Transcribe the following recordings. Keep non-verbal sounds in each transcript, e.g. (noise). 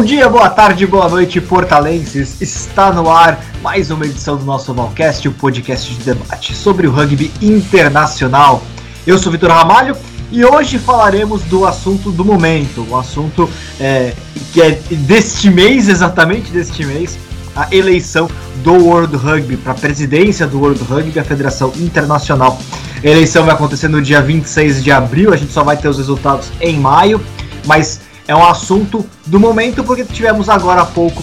Bom dia, boa tarde, boa noite, portalenses. Está no ar mais uma edição do nosso Valcast, o podcast de debate sobre o rugby internacional. Eu sou Vitor Ramalho e hoje falaremos do assunto do momento, o um assunto é, que é deste mês, exatamente deste mês, a eleição do World Rugby para a presidência do World Rugby, a Federação Internacional. A eleição vai acontecer no dia 26 de abril, a gente só vai ter os resultados em maio, mas é um assunto do momento porque tivemos agora há pouco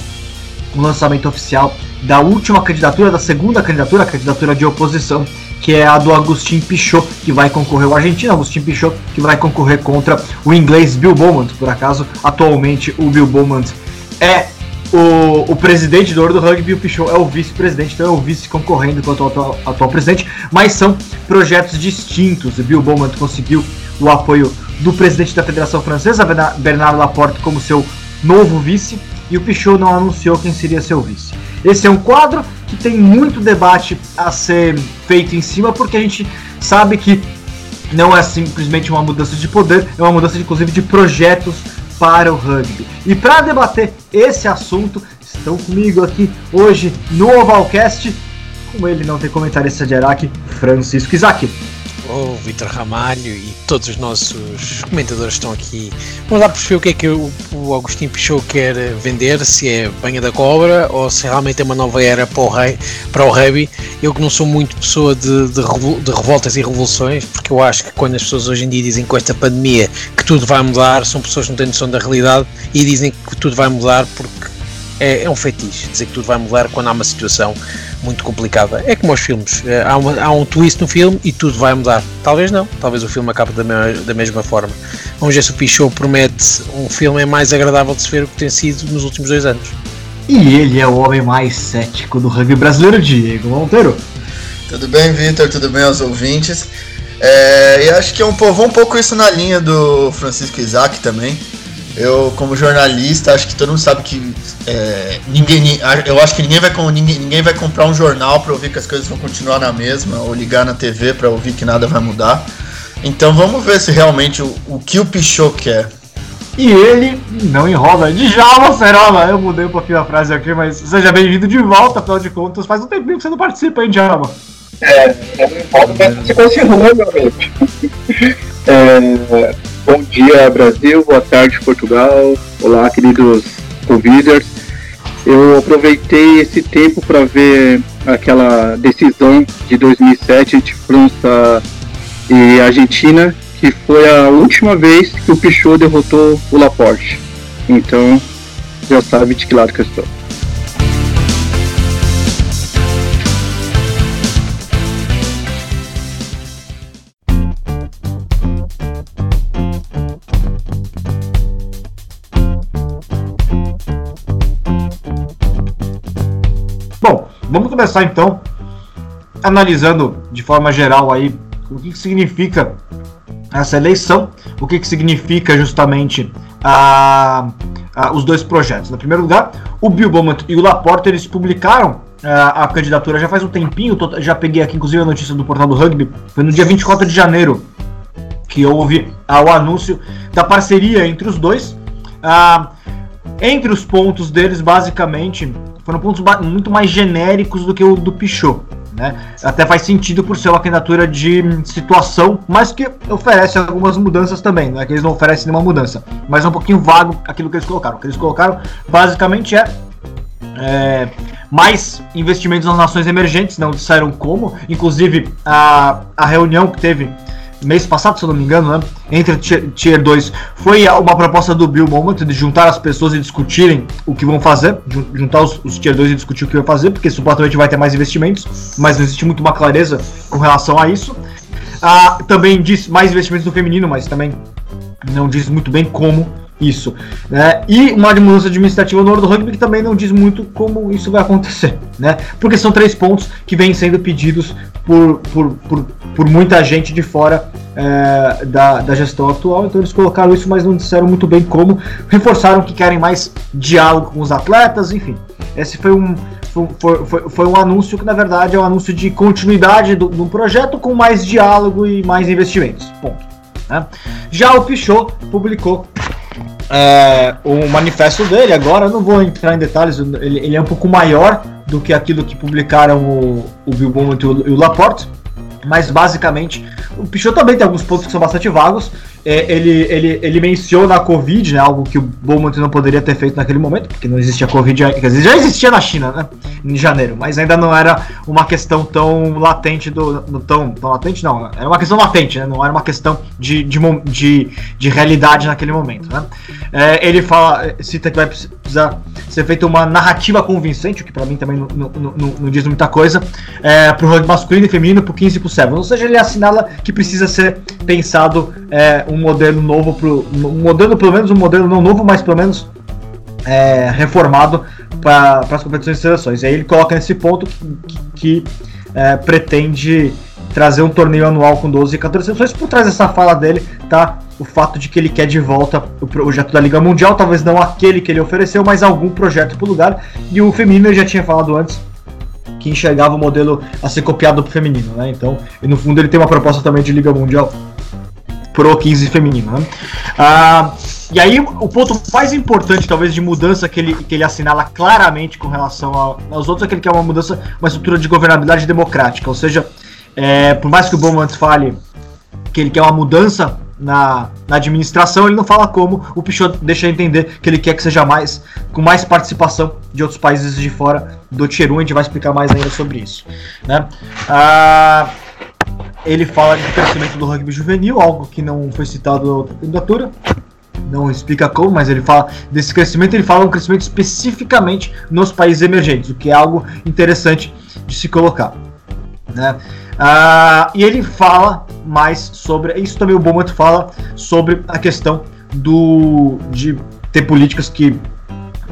o lançamento oficial da última candidatura, da segunda candidatura, a candidatura de oposição, que é a do Agustin Pichot, que vai concorrer, o argentino Agustin Pichot, que vai concorrer contra o inglês Bill Beaumont, por acaso, atualmente o Bill Beaumont é o, o presidente do World Rugby, o Pichot é o vice-presidente, então é o vice concorrendo contra o atual, atual presidente, mas são projetos distintos. O Bill Beaumont conseguiu o apoio do presidente da Federação Francesa, Bernard Laporte, como seu novo vice, e o Pichot não anunciou quem seria seu vice. Esse é um quadro que tem muito debate a ser feito em cima, porque a gente sabe que não é simplesmente uma mudança de poder, é uma mudança, inclusive, de projetos para o rugby. E para debater esse assunto, estão comigo aqui hoje no Ovalcast, como ele não tem comentarista de Araque, Francisco Isaac o Vitor Ramalho e todos os nossos comentadores estão aqui. Vamos lá perceber o que é que o, o Agostinho Pichot quer vender, se é banha da cobra ou se realmente é uma nova era para o, rei, para o rugby. Eu que não sou muito pessoa de, de, de revoltas e revoluções, porque eu acho que quando as pessoas hoje em dia dizem com esta pandemia que tudo vai mudar, são pessoas que não têm noção da realidade e dizem que tudo vai mudar porque é, é um fetiche dizer que tudo vai mudar quando há uma situação muito complicada. É como aos filmes, é, há, uma, há, um twist no filme e tudo vai mudar. Talvez não, talvez o filme acabe da, mesma, da mesma forma. Vamos ver se o Pichot promete um filme mais agradável de se ver o que tem sido nos últimos dois anos. E ele é o homem mais cético do rugby brasileiro, Diego Monteiro. Tudo bem, Vitor? Tudo bem aos ouvintes? É, e acho que é um, vou um pouco isso na linha do Francisco Isaac também. Eu, como jornalista, acho que todo mundo sabe que é, ninguém, eu acho que ninguém vai, ninguém, ninguém vai comprar um jornal para ouvir que as coisas vão continuar na mesma, ou ligar na TV para ouvir que nada vai mudar. Então vamos ver se realmente o, o que o Pichot quer. E ele não enrola. Djalma Ferola, eu mudei um pouquinho a frase aqui, mas seja bem-vindo de volta, afinal de contas. Faz um tempinho que você não participa, hein, Djalma? É, eu não enrolo, mas você conseguiu, meu amigo. É, Bom dia, Brasil. Boa tarde, Portugal. Olá, queridos conviders. Eu aproveitei esse tempo para ver aquela decisão de 2007 entre França e Argentina, que foi a última vez que o Pichot derrotou o Laporte. Então, já sabe de que lado que eu estou. Vamos começar então analisando de forma geral aí o que, que significa essa eleição, o que, que significa justamente os dois projetos. No primeiro lugar, o Bill Beaumont e o Laporte eles publicaram a, a candidatura já faz um tempinho, já peguei aqui inclusive a notícia do portal do rugby, foi no dia 24 de janeiro que houve ah, o anúncio da parceria entre os dois. Entre os pontos deles, basicamente, foram pontos muito mais genéricos do que o do Pichot. Né? Até faz sentido por ser uma candidatura de situação, mas que oferece algumas mudanças também. Não é que eles não oferecem nenhuma mudança, mas é um pouquinho vago aquilo que eles colocaram. O que eles colocaram basicamente é, é mais investimentos nas nações emergentes, não disseram como. Inclusive, a, a reunião que teve mês passado, se eu não me engano, né? Entre Tier 2, foi uma proposta do Bill Moment de juntar as pessoas e discutirem o que vão fazer, juntar os, os Tier 2 e discutir o que vão fazer, porque supostamente vai ter mais investimentos, mas não existe muito uma clareza com relação a isso. Ah, também diz mais investimentos no feminino, mas também não diz muito bem como isso. Né? E uma mudança administrativa no World Rugby que também não diz muito como isso vai acontecer. (laughs) Né? Porque são três pontos que vêm sendo pedidos por, por, por, por muita gente de fora é, da, da gestão atual. Então eles colocaram isso, mas não disseram muito bem como. Reforçaram que querem mais diálogo com os atletas, enfim. Esse foi um, foi, foi, foi, um anúncio que, na verdade, é um anúncio de continuidade do, do projeto com mais diálogo e mais investimentos. Ponto. Né? Já o Pichot publicou é, o manifesto dele agora, não vou entrar em detalhes, ele, ele, é um pouco maior do que aquilo que publicaram o, o Bill Bowman e o, e o Laporte, mas basicamente o Pichot também tem alguns pontos que são bastante vagos. É, ele, ele, ele menciona a Covid, né, algo que o Bowman não poderia ter feito naquele momento, porque não existia Covid, quer dizer, já existia na China, né, em janeiro, mas ainda não era uma questão tão latente, do, tão, tão latente não, era uma questão latente, né, não era uma questão de, de, de, de realidade naquele momento. Né. É, ele fala, cita que vai precisar ser feita uma narrativa convincente, o que para mim também não, não, diz muita coisa, é, para o rugby masculino e feminino, para o 15 e para o 7, ou seja, ele assinala que precisa ser pensado é, um modelo novo, pro, um modelo, pelo menos um modelo não novo, mas pelo menos é, reformado para as competições de seleções. E aí ele coloca nesse ponto que, que é, pretende trazer um torneio anual com 12 e 14 seleções. Por trás dessa fala dele tá o fato de que ele quer de volta o projeto da Liga Mundial, talvez não aquele que ele ofereceu, mas algum projeto para o lugar. E o feminino já tinha falado antes que enxergava o modelo a ser copiado pro feminino, né? Então, no fundo ele tem uma proposta também de Liga Mundial pro 15 feminino, né? Ah, e aí o ponto mais importante talvez de mudança que ele, que ele assinala claramente com relação aos outros é que ele quer uma mudança, uma estrutura de governabilidade democrática, ou seja, é, por mais que o Bowman fale que ele quer uma mudança na, na, administração, ele não fala como, o Pichot deixa entender que ele quer que seja mais, com mais participação de outros países de fora do Tier 1, a gente vai explicar mais ainda sobre isso. Né? Ah, ele fala do crescimento do rugby juvenil, algo que não foi citado na outra candidatura, não explica como, mas ele fala desse crescimento, ele fala um crescimento especificamente nos países emergentes, o que é algo interessante de se colocar. Né? Ah, e ele fala mais sobre. Isso também o Beaumont fala sobre a questão do de ter políticas que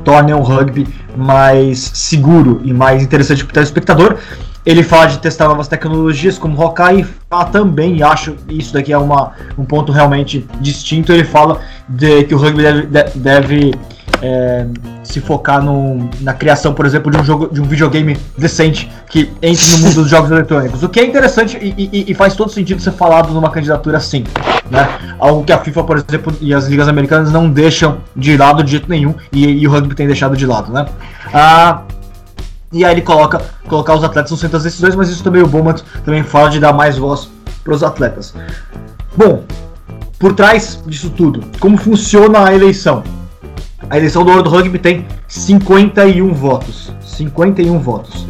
tornem o rugby mais seguro e mais interessante para o telespectador. Ele fala de testar novas tecnologias como Hawkeye fala também, e acho isso daqui é uma, um ponto realmente distinto, ele fala de que o rugby deve, deve é, se focar no, na criação, por exemplo, de um jogo, de um videogame decente que entre no mundo dos jogos eletrônicos. O que é interessante e, e, e, faz todo sentido ser falado numa candidatura assim, né? Algo que a FIFA, por exemplo, e as ligas americanas não deixam de lado de jeito nenhum e, e o rugby tem deixado de lado, né? Ah, e aí ele coloca colocar os atletas no centro das decisões, mas isso também o Bowman também fala de dar mais voz para os atletas. Bom, por trás disso tudo, como funciona a eleição? A eleição do World Rugby tem 51 votos. 51 votos.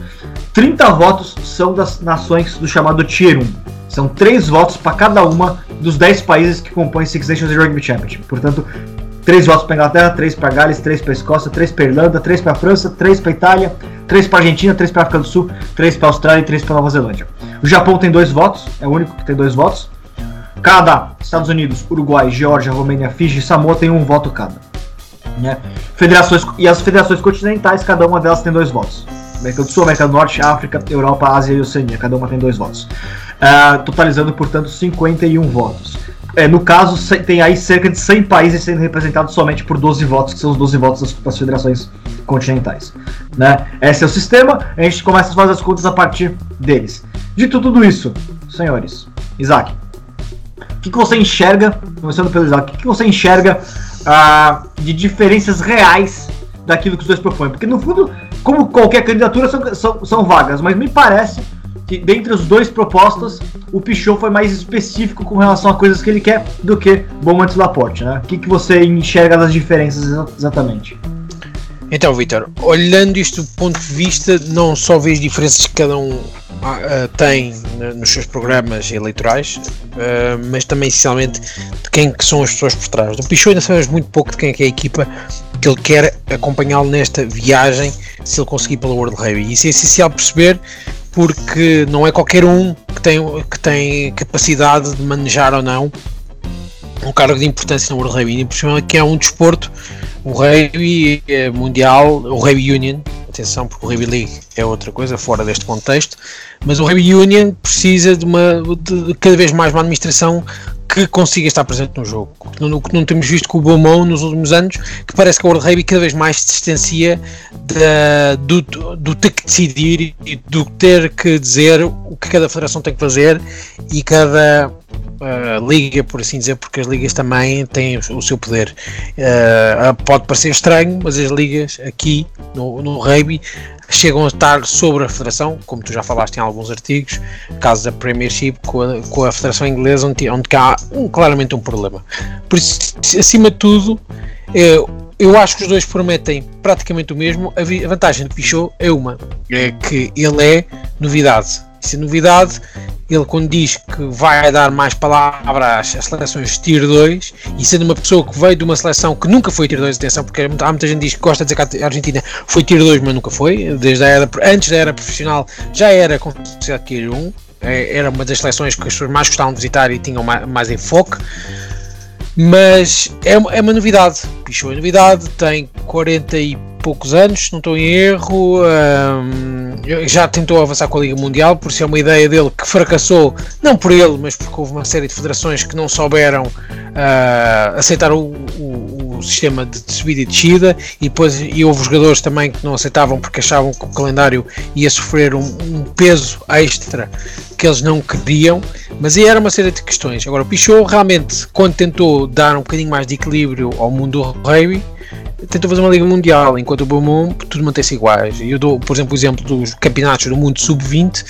30 votos são das nações do chamado Tier 1. São 3 votos para cada uma dos 10 países que compõem Six Nations Rugby Championship. Portanto, 3 votos para Inglaterra, 3 para Gales, 3 para Escócia, 3 para Irlanda, 3 para França, 3 para Itália, 3 para Argentina, 3 para África do Sul, 3 para Austrália e 3 para Nova Zelândia. O Japão tem 2 votos, é o único que tem 2 votos. Canadá, Estados Unidos, Uruguai, Geórgia, Romênia, Fiji e Samoa tem um voto cada. Né? Federações, e as federações continentais, cada uma delas tem dois votos. América do Sul, América do Norte, África, Europa, Ásia e Oceania, cada uma tem dois votos. Uh, totalizando, portanto, 51 votos. É, no caso, tem aí cerca de 100 países sendo representados somente por 12 votos, que são os 12 votos das, das federações continentais. Né? Esse é o sistema, a gente começa a fazer as contas a partir deles. Dito tudo isso, senhores, Isaac, o que, que você enxerga, começando pelo Isaac, o que, que você enxerga uh, de diferenças reais daquilo que os dois propõem. Porque no fundo, como qualquer candidatura, são, são, são vagas, mas me parece que dentre os dois propostas, o Pichot foi mais específico com relação a coisas que ele quer do que Beaumont e Laporte, né? O que, que você enxerga das diferenças exatamente? Então, Vitor, olhando isto do ponto de vista, não só vês diferenças que cada um uh, tem nos seus programas eleitorais, uh, mas também essencialmente de quem que são as pessoas por trás. Do Pichot ainda sabemos muito pouco de quem é, que é a equipa que ele quer acompanhá-lo nesta viagem se ele conseguir pela World Rugby. Isso é essencial perceber porque não é qualquer um que tem, que tem capacidade de manejar ou não um cargo de importância no World Rugby, que é um desporto, o rugby é mundial, o rugby union, atenção, porque o Rugby League é outra coisa, fora deste contexto, mas o Rugby Union precisa de, uma, de cada vez mais uma administração que consiga estar presente no jogo. O que não temos visto com o Beaumont nos últimos anos, que parece que o World Rugby cada vez mais se distancia do, do ter que decidir e do ter que dizer o que cada federação tem que fazer e cada uh, liga, por assim dizer, porque as ligas também têm o, seu poder. Uh, pode parecer estranho, mas as ligas aqui no, no rugby chegam a estar sobre a Federação, como tu já falaste em alguns artigos, caso da Premiership com a, com a Federação Inglesa, onde, onde há um, claramente um problema. Por isso, acima de tudo, eu, eu acho que os dois prometem praticamente o mesmo. A, vantagem do Pichot é uma, é que ele é novidade. É novidade. Ele, quando diz que vai dar mais palavras às seleções de Tier 2, e sendo uma pessoa que veio de uma seleção que nunca foi Tier 2, atenção, porque há muita gente que diz que gosta de dizer que a Argentina foi Tier 2, mas nunca foi. Desde a era, antes da era profissional já era considerado Tier 1. É, era uma das seleções que as pessoas mais gostavam de visitar e tinham mais, mais enfoque. Mas é, é uma novidade. Pichou é novidade, tem 40 e poucos anos, se não estou em erro. Um, já tentou avançar com a Liga Mundial, por isso é uma ideia dele que fracassou, não por ele, mas porque houve uma série de federações que não souberam uh, aceitar o, o, o, sistema de subida e descida, e depois e houve jogadores também que não aceitavam porque achavam que o calendário ia sofrer um, um peso extra que eles não queriam, mas era uma série de questões. Agora, o Pichot realmente, quando tentou dar um bocadinho mais de equilíbrio ao mundo do rugby, tentou fazer uma liga mundial, enquanto o Beaumont tudo mantém-se iguais. Eu dou, por exemplo, o exemplo dos campeonatos do mundo sub-20,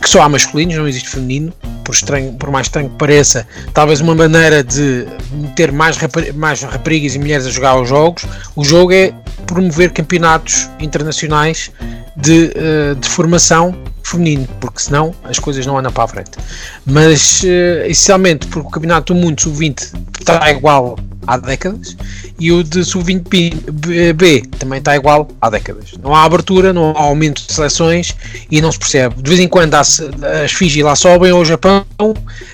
que só há masculinos, não existe feminino, por, estranho, por mais estranho que pareça, talvez uma maneira de ter mais, mais raparigas e mulheres a jogar os jogos. O jogo é promover campeonatos internacionais de, uh, de formação feminino, porque senão as coisas não andam para a frente. Mas, uh, essencialmente, porque o Campeonato do Mundo Sub-20 está igual há décadas e o de sub-20B também está igual há décadas. Não há abertura, não há aumento de seleções e não se percebe. De vez em quando as, as Fiji lá sobem ou o Japão,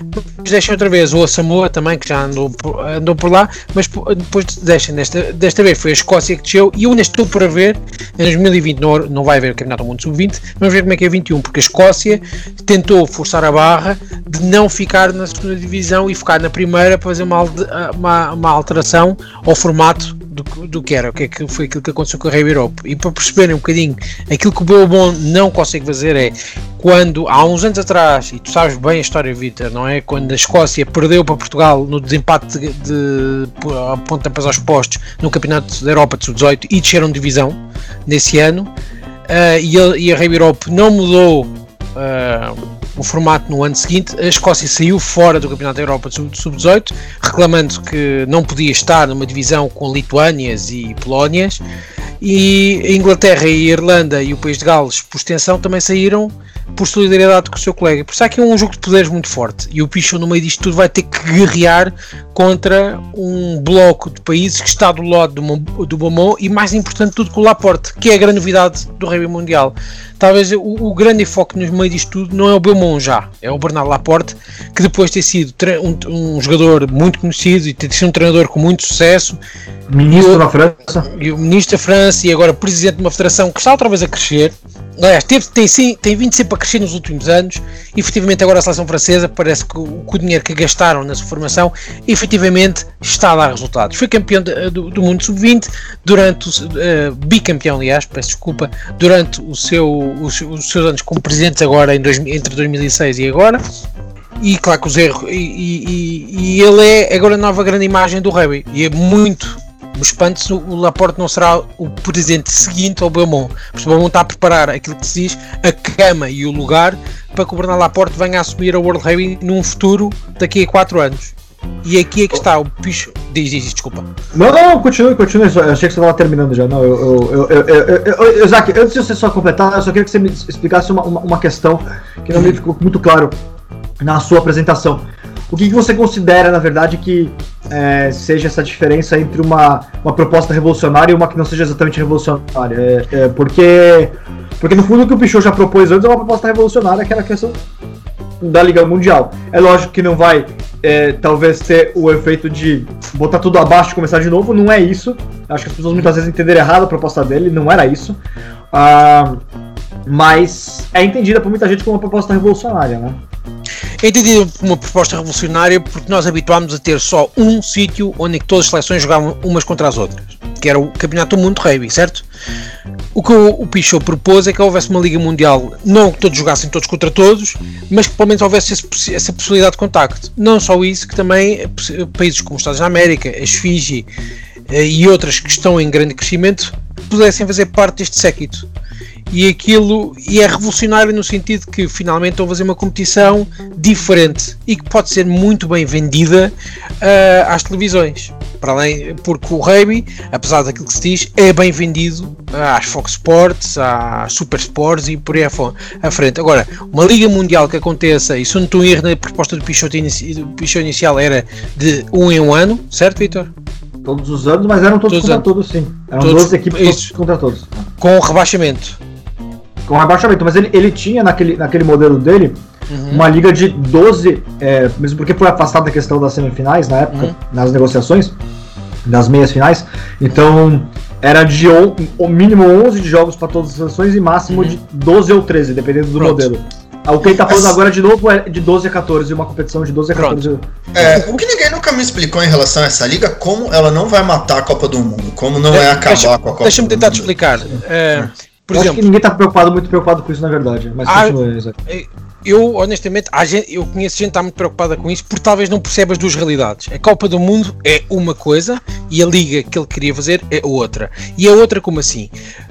depois deixam outra vez, ou a Samoa também, que já andou, andou por lá, mas depois deixam. Desta, desta vez foi a Escócia que desceu e eu ainda estou para ver, em 2020 não, não vai haver Campeonato do Mundo Sub-20, vamos ver como é que é 21, porque a Escócia tentou forçar a barra de não ficar na segunda divisão e ficar na primeira para fazer uma, uma, uma alteração ao formato do, do que era, o que, é que foi aquilo que aconteceu com a Rei Europe. E para perceberem um bocadinho, aquilo que o Belbon não consegue fazer é quando há uns anos atrás, e tu sabes bem a história, Vitor, não é? Quando a Escócia perdeu para Portugal no desempate de, de, de pontas aos postos no Campeonato da Europa de Sub-18 e desceram de divisão nesse ano, uh, e, a, e a não mudou. Uh, o formato no ano seguinte. A Escócia saiu fora do Campeonato da Europa de Sub-18, reclamando que não podia estar numa divisão com Lituânias e Polónias. E a Inglaterra e a Irlanda e o País de Gales, por extensão, também saíram por solidariedade com o seu colega. Por isso aqui um jogo de poderes muito forte. E o Pichon, no meio disto tudo, vai ter que guerrear contra um bloco de países que está do lado do, do e, mais importante tudo, com o Laporte, que é a grande novidade do rugby mundial. Talvez o, o grande enfoque no meio disto tudo não é o Beaumont já, é o Bernardo Laporte, que depois de ter sido um, um jogador muito conhecido e ter sido um treinador com muito sucesso, Ministro da França. E o Ministro da França e agora Presidente de uma federação que está outra vez a crescer. Aliás, teve, tem, sim, tem vindo sempre a crescer nos últimos anos. E efetivamente agora a seleção francesa parece que o, que o dinheiro que gastaram na sua formação efetivamente está a dar resultados. Foi campeão de, do, do, mundo sub-20 durante o uh, bicampeão, aliás, peço desculpa, durante o seu, os, os seus anos como presidente agora em dois, entre 2006 e agora e claro que os erros e, e, e, ele é agora a nova grande imagem do rugby e é muito o espanto o Laporte não será o presidente seguinte ao Beaumont. Porque o Beaumont está a preparar aquilo que se diz, a cama e o lugar para que o Bernardo Laporte venha a assumir a World Rugby num futuro daqui a 4 anos. E aqui é que está o bicho. Diz, diz, desculpa. Não, não, continue, continue. Eu achei que você estava terminando já. Não, eu. eu, eu, eu, eu Isaac, antes de você só completar, eu só queria que você me explicasse uma, uma, uma questão que não me ficou muito claro na sua apresentação. O que, que você considera, na verdade, que é, seja essa diferença entre uma, uma proposta revolucionária e uma que não seja exatamente revolucionária? É, é, porque, porque, no fundo, o que o Pichot já propôs antes é uma proposta revolucionária, que era a questão da Liga Mundial. É lógico que não vai, é, talvez, ter o efeito de botar tudo abaixo e começar de novo, não é isso. Acho que as pessoas muitas vezes entenderam errado a proposta dele, não era isso. Ah, mas é entendida por muita gente como uma proposta revolucionária, né? É entendido como uma proposta revolucionária porque nós habituámos a ter só um sítio onde todas as seleções jogavam umas contra as outras, que era o Campeonato do Mundo Rugby, certo? O que o, Pichot propôs é que houvesse uma Liga Mundial, não que todos jogassem todos contra todos, mas que pelo menos houvesse esse, essa possibilidade de contacto. Não só isso, que também países como os Estados da América, as Fiji eh, e outras que estão em grande crescimento pudessem fazer parte deste séquito e aquilo e é revolucionário no sentido que finalmente estão a fazer uma competição diferente e que pode ser muito bem vendida uh, às televisões. Para além, porque o rugby, apesar daquilo que se diz, é bem vendido às Fox Sports, às Super Sports e por aí à frente. Agora, uma Liga Mundial que aconteça, e se não estou erro na proposta do Pichot, inici, do Pichot inicial era de um em um ano, certo, Vitor? Todos os anos, mas eram todos, todos contra todos, sim. Eram todos, 12 equipes todos contra todos. Com rebaixamento com rebaixamento, mas ele, ele tinha naquele, naquele modelo dele uhum. uma liga de 12, é, mesmo porque foi afastado da questão das semifinais na época, uhum. nas negociações, das meias finais, então era de o mínimo 11 de jogos para todas as seleções e máximo uhum. de 12 ou 13, dependendo do Pronto. modelo. Ah, o que ele tá falando agora de novo é de 12 a 14, uma competição de 12 a 14. É, o que ninguém nunca me explicou em relação a essa liga, como ela não vai matar a Copa do Mundo, como não é, é acabar deixa, com a Copa Deixa-me tentar te explicar. É, por eu exemplo, acho que ninguém tá preocupado, muito preocupado com isso, na verdade. Mas ah, continua, eu, honestamente, gente, eu conheço gente que está muito preocupada com isso porque talvez não perceba as duas realidades. A Copa do Mundo é uma coisa e a liga que ele queria fazer é outra. E a outra, como assim?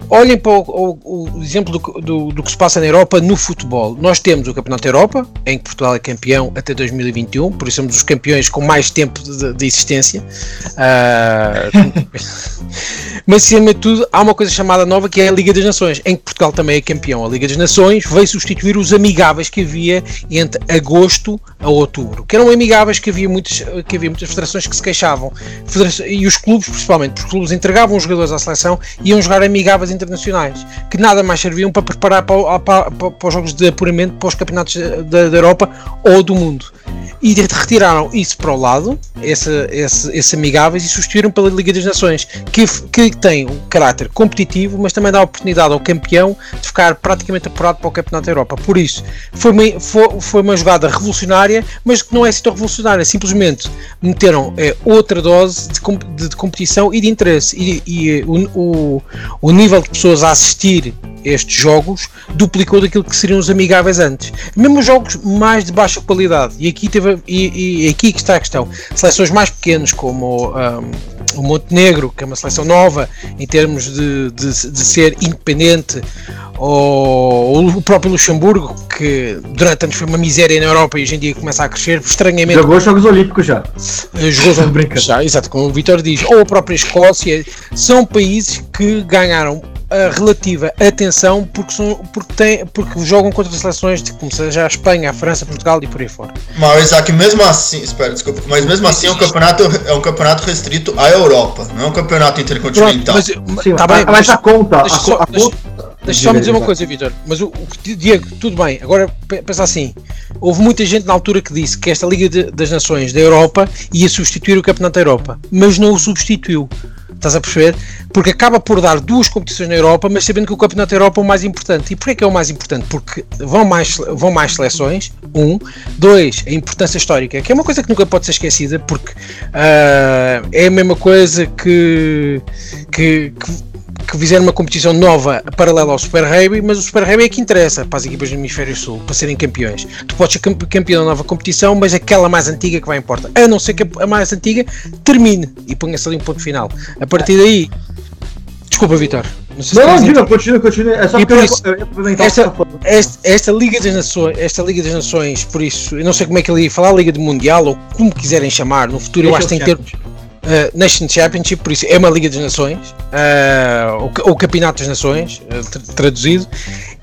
Olhem para o, o, o exemplo do, do, do, que se passa na Europa no futebol. Nós temos o Campeonato da Europa, em que Portugal é campeão até 2021, por isso somos os campeões com mais tempo de, de existência. Uh, (laughs) mas, acima de tudo, há uma coisa chamada nova que é a Liga das Nações, em que Portugal também é campeão. A Liga das Nações veio substituir os amigáveis que havia entre agosto a outubro, que eram amigáveis que havia, muitos, que havia muitas federações que se queixavam. e os clubes, principalmente, porque os clubes entregavam os jogadores à seleção e iam jogar amigáveis internacionais, que nada mais serviam para preparar para, para, para, os jogos de apuramento para os campeonatos da, da Europa ou do mundo e retiraram isso para o lado, esse, esse, esses amigáveis, e substituíram pela Liga das Nações, que, que tem um caráter competitivo, mas também dá oportunidade ao campeão de ficar praticamente apurado para o Campeonato da Europa. Por isso, foi uma, foi, foi uma jogada revolucionária, mas que não é assim tão revolucionária, simplesmente meteram é, outra dose de, de, de, competição e de interesse, e, e o, o, o nível de pessoas a assistir estes jogos duplicou daquilo que seriam os amigáveis antes. Mesmo os jogos mais de baixa qualidade, e aqui, teve, e, e aqui está a questão, seleções mais pequenas como um, o Montenegro, que é uma seleção nova em termos de, de, de ser independente, ou o próprio Luxemburgo, que durante anos foi uma miséria na Europa e hoje em dia começa a crescer, estranhamente. Jogou os Jogos Olímpicos já. Jogou os (laughs) Olímpicos já, exato, como o Vitor diz. Ou a própria Escócia, são países que ganharam a relativa atenção porque, são, porque, tem, porque jogam contra seleções de, como seja a Espanha, a França, Portugal e por aí fora. Mas Isaac, mesmo assim, espera, desculpa, mas mesmo assim é um campeonato, é um campeonato restrito à Europa, não é um campeonato intercontinental. Pronto, mas, Sim, tá bem, mas a conta, deixa, a, só, a deixa, deixa só me dizer uma coisa, Vitor, mas o, o, Diego, tudo bem, agora pensa assim, houve muita gente na altura que disse que esta Liga de, das Nações da Europa ia substituir o Campeonato da Europa, mas não o substituiu. Estás a perceber? Porque acaba por dar duas competições na Europa, mas sabendo que o Campeonato da Europa é o mais importante. E porquê que é o mais importante? Porque vão mais, vão mais seleções, um. Dois, a importância histórica, que é uma coisa que nunca pode ser esquecida, porque uh, é a mesma coisa que, que, que que fizeram uma competição nova paralela ao Super Rugby, mas o Super Rugby é que interessa para as equipas do Hemisfério Sul, para serem campeões. Tu podes ser campeão da nova competição, mas aquela mais antiga que vai importar. A não ser que a mais antiga termine e ponha-se ali um ponto final. A partir daí. Desculpa, Vitor. Não, não, diga, continua, continua. É só e por isso, esta, esta, esta, Liga das Nações, esta Liga das Nações, por isso, eu não sei como é que ele ia falar, Liga de Mundial, ou como quiserem chamar, no futuro eu acho que tem que ter uh, Nation Championship, por isso é uma Liga das Nações, uh, ou, ou Campeonato das Nações, uh, traduzido,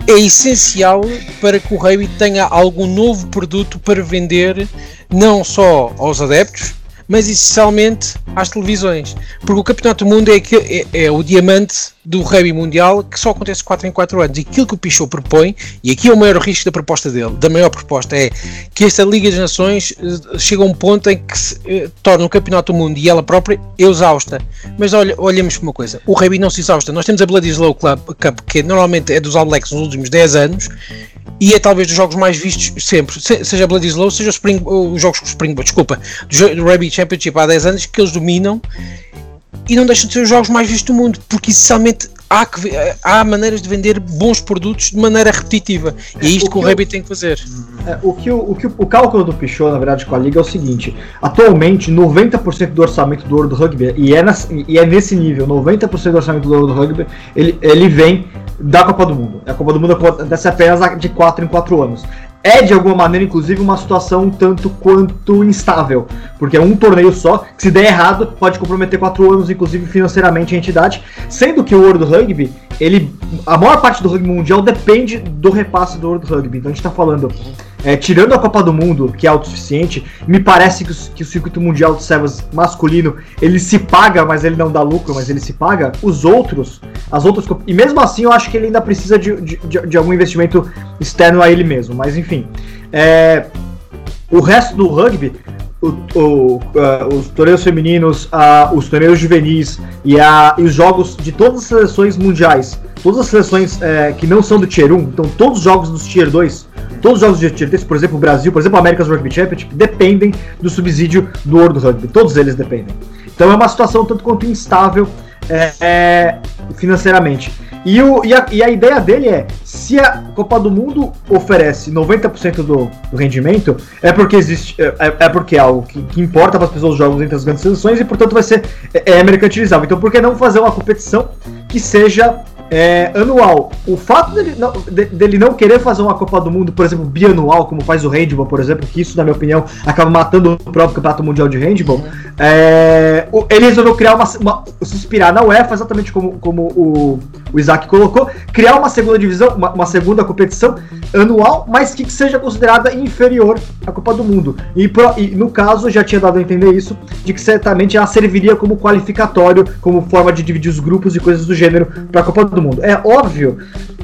é essencial para que o rugby tenha algum novo produto para vender, não só aos adeptos, mas essencialmente às televisões. Porque o Campeonato do Mundo é, é, é, o diamante do rugby mundial que só acontece 4 em 4 anos. E aquilo que o Pichot propõe, e aqui é o maior risco da proposta dele, da maior proposta, é que esta Liga das Nações uh, chega a um ponto em que se uh, torna o Campeonato do Mundo e ela própria exausta. Mas olha, olhemos para uma coisa: o rugby não se exausta. Nós temos a Bloody Slow Club, Cup, que normalmente é dos All Blacks nos últimos 10 anos e é talvez dos jogos mais vistos sempre, seja Bloody Slow, seja Spring, os jogos com Springboard, desculpa, do, do Rugby Championship há 10 anos que eles dominam e não deixam de ser os jogos mais vistos do mundo, porque essencialmente há, que, há maneiras de vender bons produtos de maneira repetitiva. E é isto o que o Rabbit tem que fazer. É, o, que o, que o cálculo do Pichot, na verdade, com a Liga é o seguinte: atualmente, 90% do orçamento do World Rugby, e é, e é nesse nível, 90% do orçamento do World Rugby, ele, ele vem da Copa do Mundo. A Copa do Mundo acontece apenas de 4 em 4 anos é de alguma maneira, inclusive, uma situação um tanto quanto instável, porque é um torneio só, que se der errado, pode comprometer quatro anos, inclusive financeiramente, a entidade, sendo que o World Rugby, ele, a maior parte do rugby mundial depende do repasse do World Rugby, então a gente está falando é, tirando a Copa do Mundo, que é autossuficiente, me parece que o, que o circuito mundial de servas masculino ele se paga, mas ele não dá lucro, mas ele se paga. Os outros, as outras. E mesmo assim, eu acho que ele ainda precisa de, de, de algum investimento externo a ele mesmo. Mas enfim. É, o resto do rugby, o, o, uh, os torneios femininos, uh, os torneios juvenis e, e, os jogos de todas as seleções mundiais, todas as seleções uh, que não são do Tier 1, então todos os jogos dos Tier 2 Todos os jogos de Tier 3, por exemplo, o Brasil, por exemplo, o America's Rugby Championship, dependem do subsídio do World Rugby. Todos eles dependem. Então é uma situação tanto quanto instável é, é, financeiramente. E, o, e, a, e, a, ideia dele é: se a Copa do Mundo oferece 90% do, do, rendimento, é porque existe. É, é, é porque é algo que, que importa para as pessoas os jogos entre as grandes seleções e, portanto, vai ser é, é mercantilizável. Então, por que não fazer uma competição que seja é, anual. O fato dele não, de, dele não querer fazer uma Copa do Mundo, por exemplo, bianual, como faz o Handball, por exemplo, que isso, na minha opinião, acaba matando o próprio Campeonato Mundial de Handball, uhum. É, ele resolveu criar uma, uma, se inspirar na UEFA, exatamente como, como o, o Isaac colocou, criar uma segunda divisão, uma, uma segunda competição anual, mas que seja considerada inferior à Copa do Mundo. E, pro, e, no caso, já tinha dado a entender isso, de que certamente ela serviria como qualificatório, como forma de dividir os grupos e coisas do gênero para a Copa do Mundo. É óbvio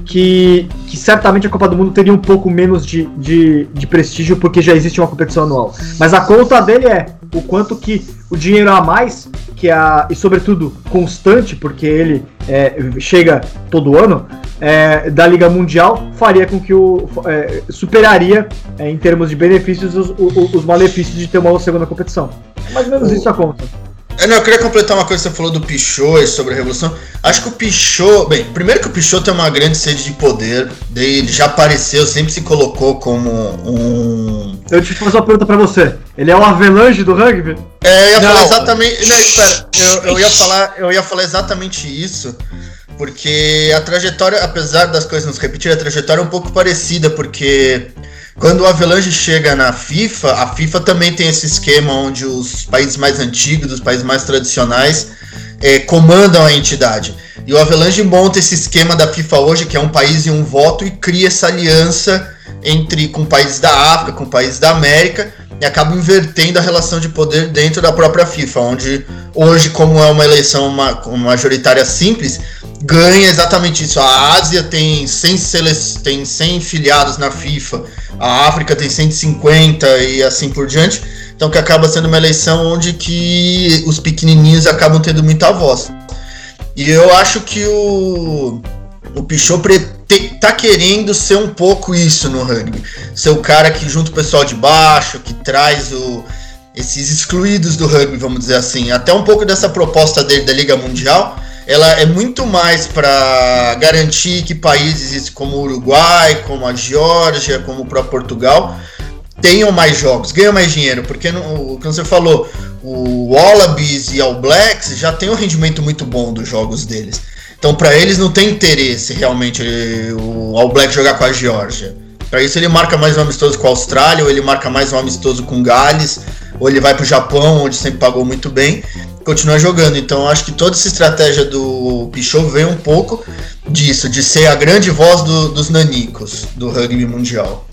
que, que certamente a Copa do Mundo teria um pouco menos de, de, de prestígio porque já existe uma competição anual. Mas a conta dele é o quanto que o dinheiro a mais, que a, e sobretudo constante, porque ele é, chega todo ano, é, da Liga Mundial, faria com que o é, superaria é, em termos de benefícios os, os, os, malefícios de ter uma segunda competição. É mais ou menos isso a conta. É, não, eu queria completar uma coisa que você falou do Pichot sobre a Revolução. Acho que o Pichot. Bem, primeiro que o Pichot tem uma grande sede de poder. Daí ele já apareceu, sempre se colocou como um. Eu te fazer uma pergunta pra você. Ele é o Avelange do rugby? É, eu ia não. falar exatamente. Não, espera, eu, eu, ia falar, eu ia falar exatamente isso. Porque a trajetória, apesar das coisas nos repetir, a trajetória é um pouco parecida, porque quando o Avalanche chega na FIFA, a FIFA também tem esse esquema onde os países mais antigos, os países mais tradicionais, é, comandam a entidade. E o Avalanche monta esse esquema da FIFA hoje, que é um país e um voto, e cria essa aliança entre com países da África, com países da América, e acaba invertendo a relação de poder dentro da própria FIFA, onde hoje, como é uma eleição majoritária simples, ganha exatamente isso. A Ásia tem 100, tem 100 filiados na FIFA, a África tem 150 e assim por diante. Então que acaba sendo uma eleição onde que os pequenininhos acabam tendo muita voz. E eu acho que o, o Pichot tá querendo ser um pouco isso no rugby. Ser o cara que junta o pessoal de baixo, que traz o, esses excluídos do rugby, vamos dizer assim. Até um pouco dessa proposta dele da Liga Mundial ela é muito mais para garantir que países como o Uruguai, como a Geórgia, como o próprio Portugal tenham mais jogos, ganham mais dinheiro, porque como você falou, o Wallabies e All Blacks já tem um rendimento muito bom dos jogos deles. Então, para eles não tem interesse realmente o All Black jogar com a Geórgia. Para isso ele marca mais um amistoso com a Austrália, ou ele marca mais um amistoso com Gales, ou ele vai para o Japão, onde sempre pagou muito bem continuar jogando. Então acho que toda essa estratégia do Pichot vem um pouco disso, de ser a grande voz do, dos nanicos do rugby mundial.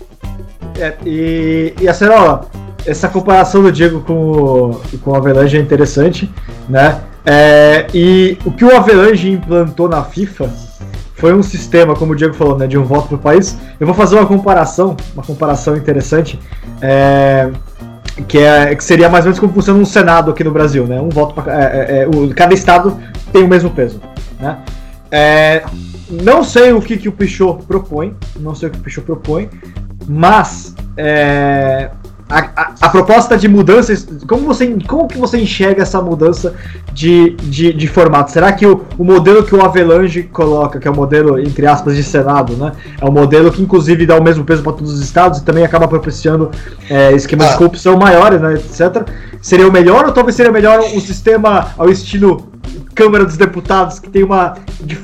É, e, e a Cerola, essa comparação do Diego com com o Avalanche é interessante, né? É, e o que o Avalanche implantou na FIFA foi um sistema, como o Diego falou, né, de um voto para o país. Eu vou fazer uma comparação, uma comparação interessante. É, que, é, que seria mais ou menos como funciona um Senado aqui no Brasil, né? Um voto para é, é, é, o, cada estado tem o mesmo peso, né? É, não sei o que, que o Pichot propõe, não sei o que o Pichot propõe, mas a, a, a, proposta de mudança, como você, como que você enxerga essa mudança de, de, de formato? Será que o, o modelo que o Avelange coloca, que é o modelo, entre aspas, de Senado, né? É um modelo que inclusive dá o mesmo peso para todos os estados e também acaba propiciando é, esquemas ah. de corrupção maiores, né, etc. Seria o melhor ou talvez seria melhor um sistema ao estilo Câmara dos Deputados, que tem uma,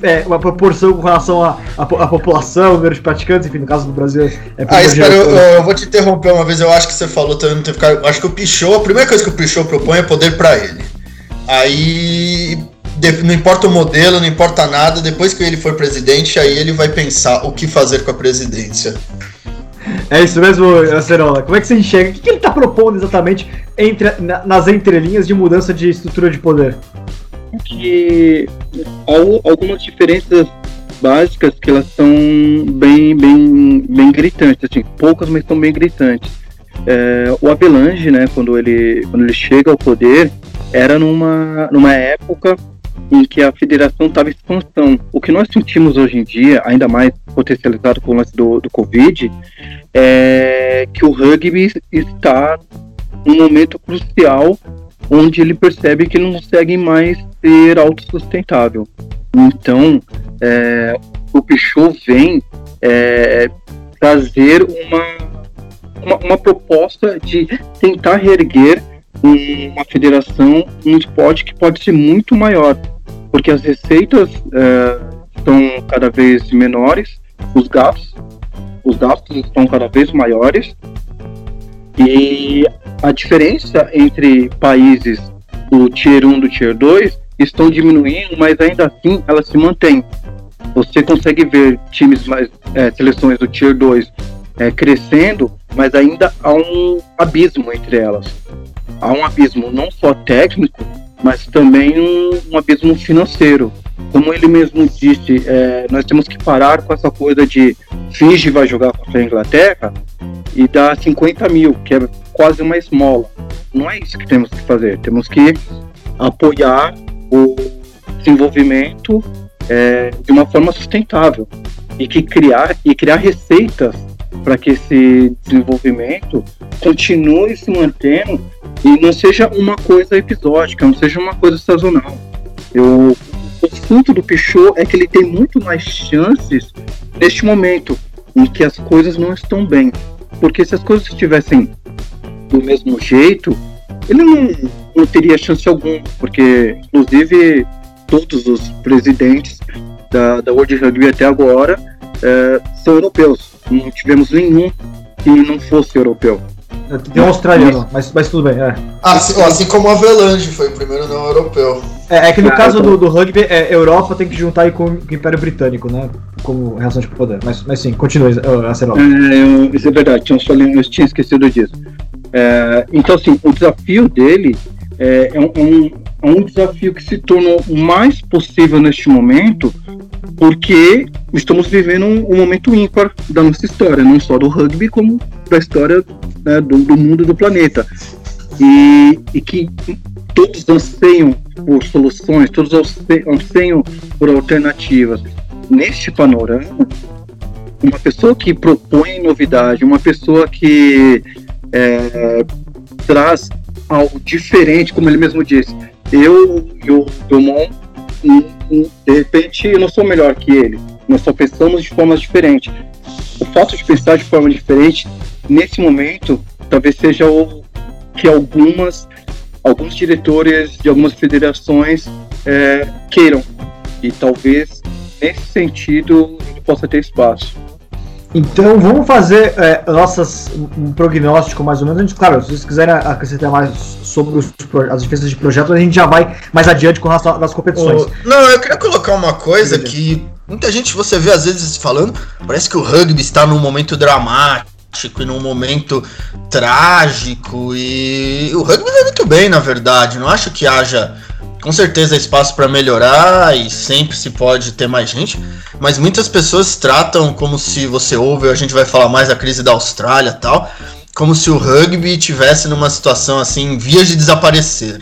é, uma proporção com relação à, população, número de praticantes, enfim, no caso do Brasil é Ah, espera, eu, eu, vou te interromper uma vez, eu acho que você falou também teve cara. Acho que o Pichot, a primeira coisa que o Pichot propõe é poder para ele. Aí não importa o modelo, não importa nada, depois que ele for presidente, aí ele vai pensar o que fazer com a presidência. É isso mesmo, Acerola. Como é que você enxerga? O que, que ele está propondo exatamente entre, nas entrelinhas de mudança de estrutura de poder? Que algumas diferenças básicas que elas são bem, bem, bem gritantes, assim, poucas, mas são bem gritantes. É, o Avelange, né, quando ele, quando ele chega ao poder, era numa, numa época em que a federação estava em expansão. O que nós sentimos hoje em dia, ainda mais potencializado com o lance do, do Covid, é que o rugby está num momento crucial onde ele percebe que não consegue mais ser autossustentável. Então, é, o Pichot vem é, trazer uma, uma, uma, proposta de tentar reerguer uma federação, um esporte que pode ser muito maior, porque as receitas é, estão cada vez menores, os gastos, os gastos estão cada vez maiores e a diferença entre países do Tier 1 do Tier 2 estão diminuindo, mas ainda assim elas se mantêm. Você consegue ver times mais, é, seleções do Tier 2 é, crescendo, mas ainda há um abismo entre elas. Há um abismo não só técnico, mas também um, um abismo financeiro. Como ele mesmo disse, é, nós temos que parar com essa coisa de Fiji vai jogar contra a Inglaterra e dá 50 mil, que é quase uma esmola. Não é isso que temos que fazer. Temos que apoiar o desenvolvimento é, de uma forma sustentável e que criar e criar receitas para que esse desenvolvimento continue se mantendo e não seja uma coisa episódica, não seja uma coisa sazonal. Eu, o fruto do Pichot é que ele tem muito mais chances neste momento em que as coisas não estão bem. Porque se as coisas estivessem do mesmo jeito, ele não, não teria chance alguma, porque inclusive todos os presidentes da, da World Rugby até agora é, são europeus. Não tivemos nenhum que não fosse europeu. Tem um australiano, mas, mas tudo bem. É. Assim, assim como a Avelange foi o primeiro não europeu. É, é que no ah, caso do, do rugby, é, Europa tem que juntar aí com o Império Britânico, né? Como relação de poder. Mas, mas sim, continue, Acerola. É, isso é verdade, tinha, eu tinha esquecido disso. É, então, assim, o desafio dele é, é, um, é um desafio que se tornou mais possível neste momento porque estamos vivendo um, um, momento ímpar da nossa história, não só do rugby, como da história né, do, do, mundo do planeta. E, e, que todos anseiam por soluções, todos anseiam por alternativas. Neste panorama, uma pessoa que propõe novidade, uma pessoa que é, traz algo diferente, como ele mesmo disse. Eu e o Dumont, de repente, eu não sou melhor que ele. Nós só pensamos de formas diferentes. O fato de pensar de forma diferente, nesse momento, talvez seja o que algumas, alguns diretores de algumas federações é, queiram. E talvez, nesse sentido, ele possa ter espaço. Então vamos fazer é, nossas, um prognóstico mais ou menos. A gente, claro, se vocês quiserem acrescentar mais sobre os, as diferenças de projeto, a gente já vai mais adiante com relação das competições. não, eu queria colocar uma coisa que muita gente você vê às vezes falando, parece que o rugby está num momento dramático e num momento trágico e o rugby vai muito bem, na verdade. Não acho que haja com certeza espaço para melhorar e sempre se pode ter mais gente, mas muitas pessoas tratam como se você ouve, a gente vai falar mais da crise da Austrália tal, como se o rugby tivesse numa situação assim, vias de desaparecer.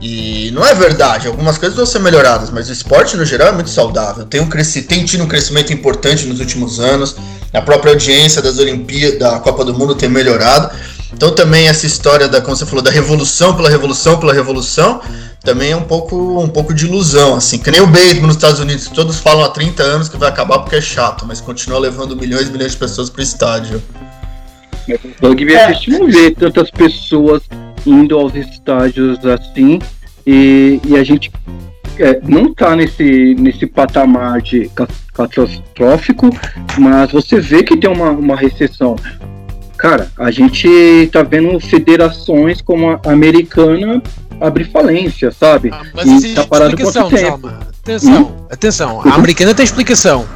E não é verdade, algumas coisas vão ser melhoradas, mas o esporte no geral é muito saudável. Tem, um cresci, tem tido um crescimento importante nos últimos anos, a própria audiência das Olimpíadas, da Copa do Mundo tem melhorado. Então também essa história da, como você falou, da revolução pela revolução pela revolução, também é um pouco, um pouco de ilusão, assim. Que nem o beisebol nos Estados Unidos, todos falam há 30 anos que vai acabar porque é chato, mas continua levando milhões e milhões de pessoas pro estádio. O rugby é. a gente não vê tantas pessoas indo aos estádios assim, e, e a gente é, não tá nesse, nesse patamar de catastrófico, mas você vê que tem uma, uma recessão. Cara, a gente tá vendo federações como a americana abrir falência, sabe? Ah, mas e tá parado por tempo. Atenção, hum? atenção, a americana tem explicação.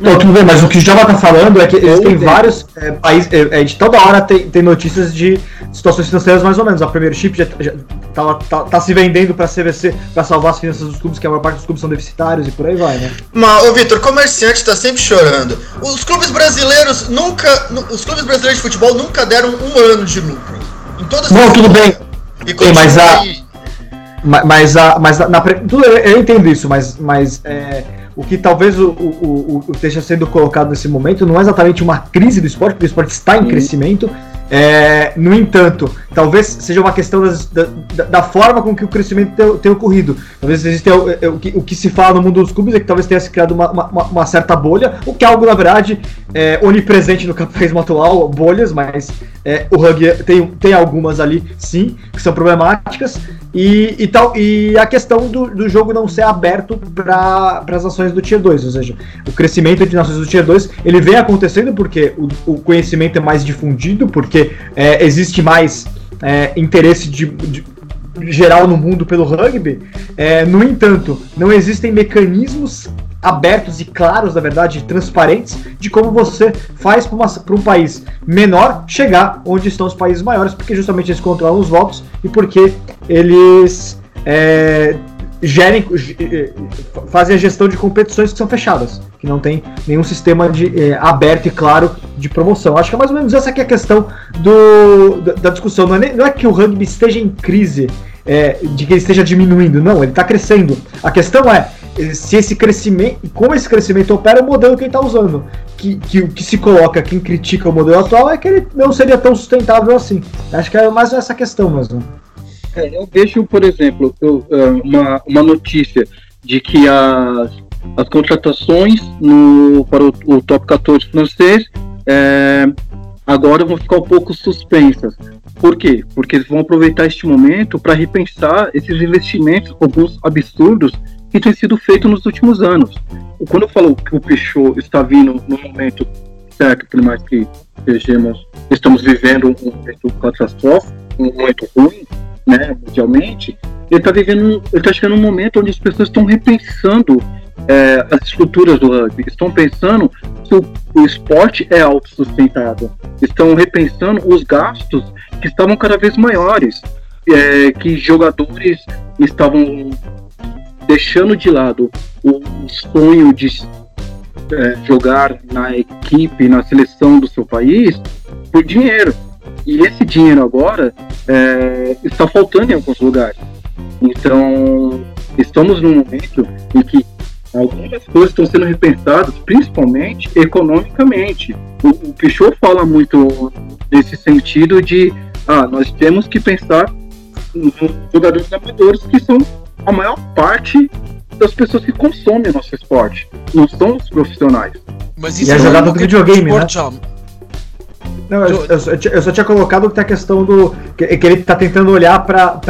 Não, tudo bem, mas o que o Java tá falando é que existem vários é, países. É, é, de toda hora tem, tem notícias de situações financeiras mais ou menos. A Premier Chip já, já tá, tá, tá, se vendendo pra CVC pra salvar as finanças dos clubes, que a maior parte dos clubes são deficitários e por aí vai, né? Mas, ô Vitor, comerciante tá sempre chorando. Os clubes brasileiros nunca. Os clubes brasileiros de futebol nunca deram um ano de lucro. Em todas Não, tudo bem. E mas a. Mas, a, mas na, tudo, eu entendo isso, mas, mas é, o que talvez o, o, o, esteja sendo colocado nesse momento não é exatamente uma crise do esporte, porque o esporte está em crescimento. É, no entanto, talvez seja uma questão das, da, da, forma com que o crescimento tem ocorrido. Talvez exista o, o, que, o que se fala no mundo dos clubes é que talvez tenha se criado uma, uma, uma certa bolha, o que é algo, na verdade, é, onipresente no capitalismo atual, bolhas, mas é, o rugby tem, tem algumas ali, sim, que são problemáticas. E, e, tal, e a questão do, do jogo não ser aberto para as nações do Tier 2, ou seja, o crescimento entre nações do Tier 2 ele vem acontecendo porque o, o conhecimento é mais difundido, porque é, existe mais é, interesse de, de, geral no mundo pelo rugby. É, no entanto, não existem mecanismos abertos e claros, na verdade, transparentes, de como você faz para um país menor chegar onde estão os países maiores, porque justamente eles controlam os votos e porque eles é, gerem, é, fazem a gestão de competições que são fechadas, que não tem nenhum sistema de, é, aberto e claro de promoção. Acho que é mais ou menos essa que é a questão do, da, da discussão. Não é, nem, não é que o rugby esteja em crise, é, de que ele esteja diminuindo, não, ele está crescendo. A questão é se esse crescimento, como esse crescimento opera, o modelo que ele está usando. Que, que o que se coloca, quem critica o modelo atual, é que ele não seria tão sustentável assim. Acho que é mais essa questão mesmo. É, eu vejo, por exemplo, é, uma, uma notícia de que as, as contratações no, para o, o top 14 francês é, agora vão ficar um pouco suspensas. Por quê? Porque eles vão aproveitar este momento para repensar esses investimentos, alguns absurdos, que têm sido feitos nos últimos anos. Quando eu falo que o Peugeot está vindo no momento certo, por mais que estejamos, estamos vivendo um momento catastrófico, um momento ruim, né, mundialmente, ele está vivendo, ele está chegando um momento onde as pessoas estão repensando é, as estruturas do rugby, estão pensando que o, o esporte é autossustentável, estão repensando os gastos que estavam cada vez maiores, é, que jogadores estavam deixando de lado o sonho de é, jogar na equipe, na seleção do seu país, por dinheiro. E esse dinheiro agora é, está faltando em alguns lugares. Então, estamos num momento em que algumas coisas estão sendo repensadas, principalmente economicamente. O, o Pichot fala muito nesse sentido de ah, nós temos que pensar nos jogadores amadores que são a maior parte das pessoas que consomem o nosso esporte. Não são os profissionais. Mas isso e é, é jogada do videogame, né? Não, eu, eu, eu, só tinha colocado que tem a questão do. que, que ele está tentando olhar para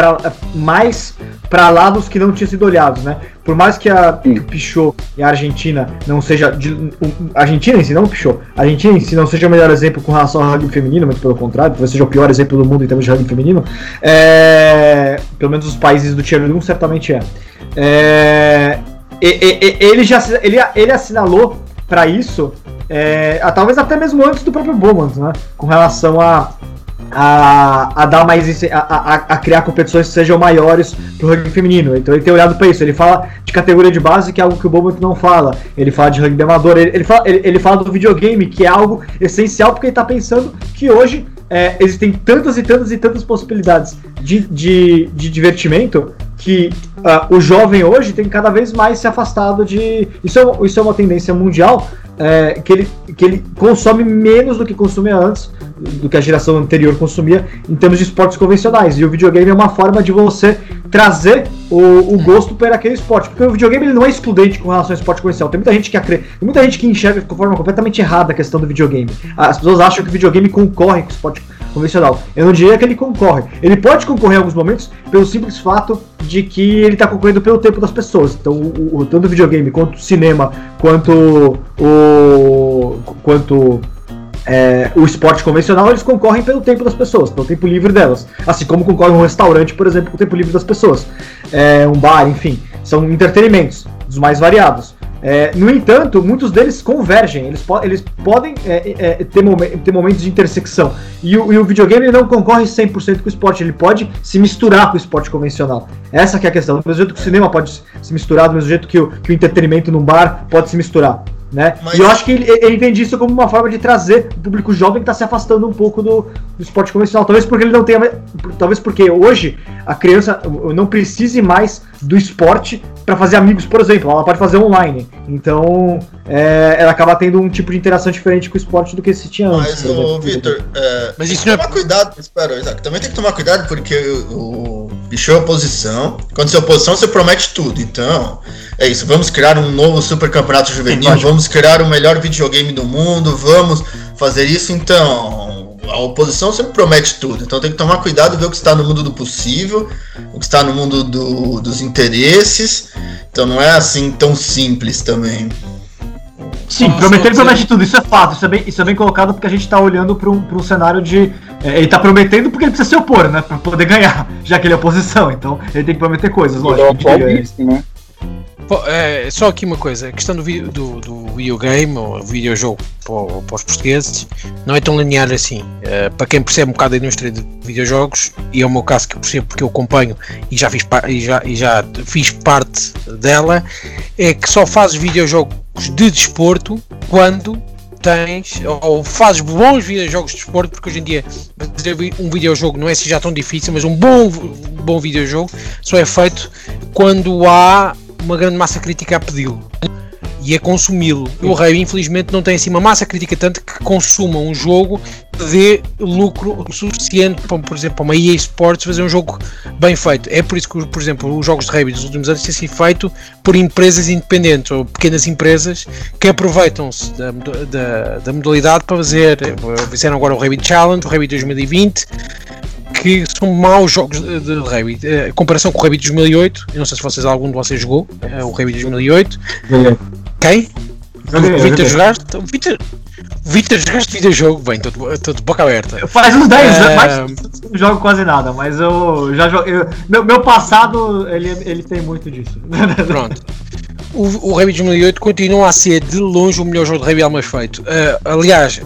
mais para lados que não tinham sido olhados, né? Por mais que, a, que o Pichot e a Argentina não seja. De, a Argentina em si, não o Pichot. A Argentina em si não seja o melhor exemplo com relação ao rugby feminino, mas pelo contrário, talvez seja o pior exemplo do mundo em termos de rugby feminino. É, pelo menos os países do Tier 1 certamente é. é ele já ele, ele assinalou para isso é, talvez até mesmo antes do próprio Bowman, né? Com relação a, a, a dar mais a, a, a, criar competições que sejam maiores pro rugby feminino. Então ele tem olhado para isso. Ele fala de categoria de base, que é algo que o Bowman não fala. Ele fala de rugby amador. Ele, ele, fala, ele, ele fala do videogame, que é algo essencial, porque ele tá pensando que hoje é, existem tantas e tantas e tantas possibilidades de, de, de divertimento que uh, o jovem hoje tem cada vez mais se afastado de. Isso é, isso é uma tendência mundial é, que, ele, que ele consome menos do que consumia antes, do que a geração anterior consumia, em termos de esportes convencionais. E o videogame é uma forma de você trazer o, o gosto para aquele esporte. Porque o videogame ele não é excludente com relação ao esporte convencional. Tem muita gente que tem muita gente que enxerga de forma completamente errada a questão do videogame. As pessoas acham que o videogame concorre com o esporte convencional. Eu não diria que ele concorre. Ele pode concorrer em alguns momentos pelo simples fato de que ele está concorrendo pelo tempo das pessoas. Então, o, o, tanto o videogame quanto o cinema, quanto o. quanto é, o esporte convencional, eles concorrem pelo tempo das pessoas, pelo tempo livre delas. Assim como concorre um restaurante, por exemplo, com o tempo livre das pessoas. É, um bar, enfim. São entretenimentos dos mais variados. É, no entanto, muitos deles convergem, eles, po eles podem é, é, ter, momen ter, momentos de intersecção. E o, e o videogame não concorre 100% com o esporte, ele pode se misturar com o esporte convencional. Essa é a questão. Do mesmo jeito que o cinema pode se misturar, do mesmo jeito que o, que o entretenimento num bar pode se misturar. Né? Mas... E eu acho que ele, ele, entende isso como uma forma de trazer o público jovem que está se afastando um pouco do, do, esporte convencional. Talvez porque ele não tenha. Talvez porque hoje a criança não precise mais do esporte para fazer amigos, por exemplo. Ela pode fazer online. Então é, ela acaba tendo um tipo de interação diferente com o esporte do que se tinha antes. Mas, o Vitor, é, mas isso não é. Tomar cuidado, espera, Isaac, também tem que tomar cuidado porque o, bicho é oposição. Quando você é oposição, você promete tudo. Então, é isso. Vamos criar um novo super campeonato juvenil, vamos criar o melhor videogame do mundo, vamos fazer isso. Então, a oposição sempre promete tudo. Então tem que tomar cuidado, ver o que está no mundo do possível, o que está no mundo do, dos interesses. Então não é assim tão simples também. Sim, prometer ele promete tudo, isso é fato, isso é bem, isso é bem colocado porque a gente está olhando para um, um cenário de. É, ele está prometendo porque ele precisa se opor, né? Para poder ganhar, (laughs) já que ele é oposição, então ele tem que prometer coisas, lógico. É, é, né? É, só aqui uma coisa, a questão do, do, do videogame ou videojogo para, para os portugueses não é tão linear assim. É, para quem percebe um bocado da indústria de videojogos, e é o meu caso que eu percebo porque eu acompanho e já fiz, e já, e já fiz parte dela, é que só fazes videojogos de desporto quando tens ou fazes bons videojogos de desporto, porque hoje em dia um videojogo não é assim já tão difícil, mas um bom, bom videojogo só é feito quando há uma grande massa crítica a pedi-lo e a consumi-lo. O Rei, infelizmente, não tem assim uma massa crítica tanto que consuma um jogo que dê lucro suficiente, para, por exemplo, para uma EA Sports fazer um jogo bem feito. É por isso que, por exemplo, os jogos de Rei dos últimos anos têm sido feitos por empresas independentes ou pequenas empresas que aproveitam-se da, da, da, modalidade para fazer. Fizeram agora o Rabbit Challenge, o Rabbit 2020 que são maus jogos de, Rabbit. Eh, em comparação com o Rabbit 2008, eu não sei se vocês, algum de vocês jogou é, o Rabbit 2008. Quem? O Vitor jogaste? O Vitor, Vitor jogaste videojogo? Bem, estou de boca aberta. Faz uns 10 anos, mas não jogo quase nada, mas eu já jogo. Eu, meu, meu passado, ele, ele tem muito disso. (laughs) Pronto. O, o Rabbit 2008 continua a ser de longe o melhor jogo de Rabbit mais feito. Uh, aliás,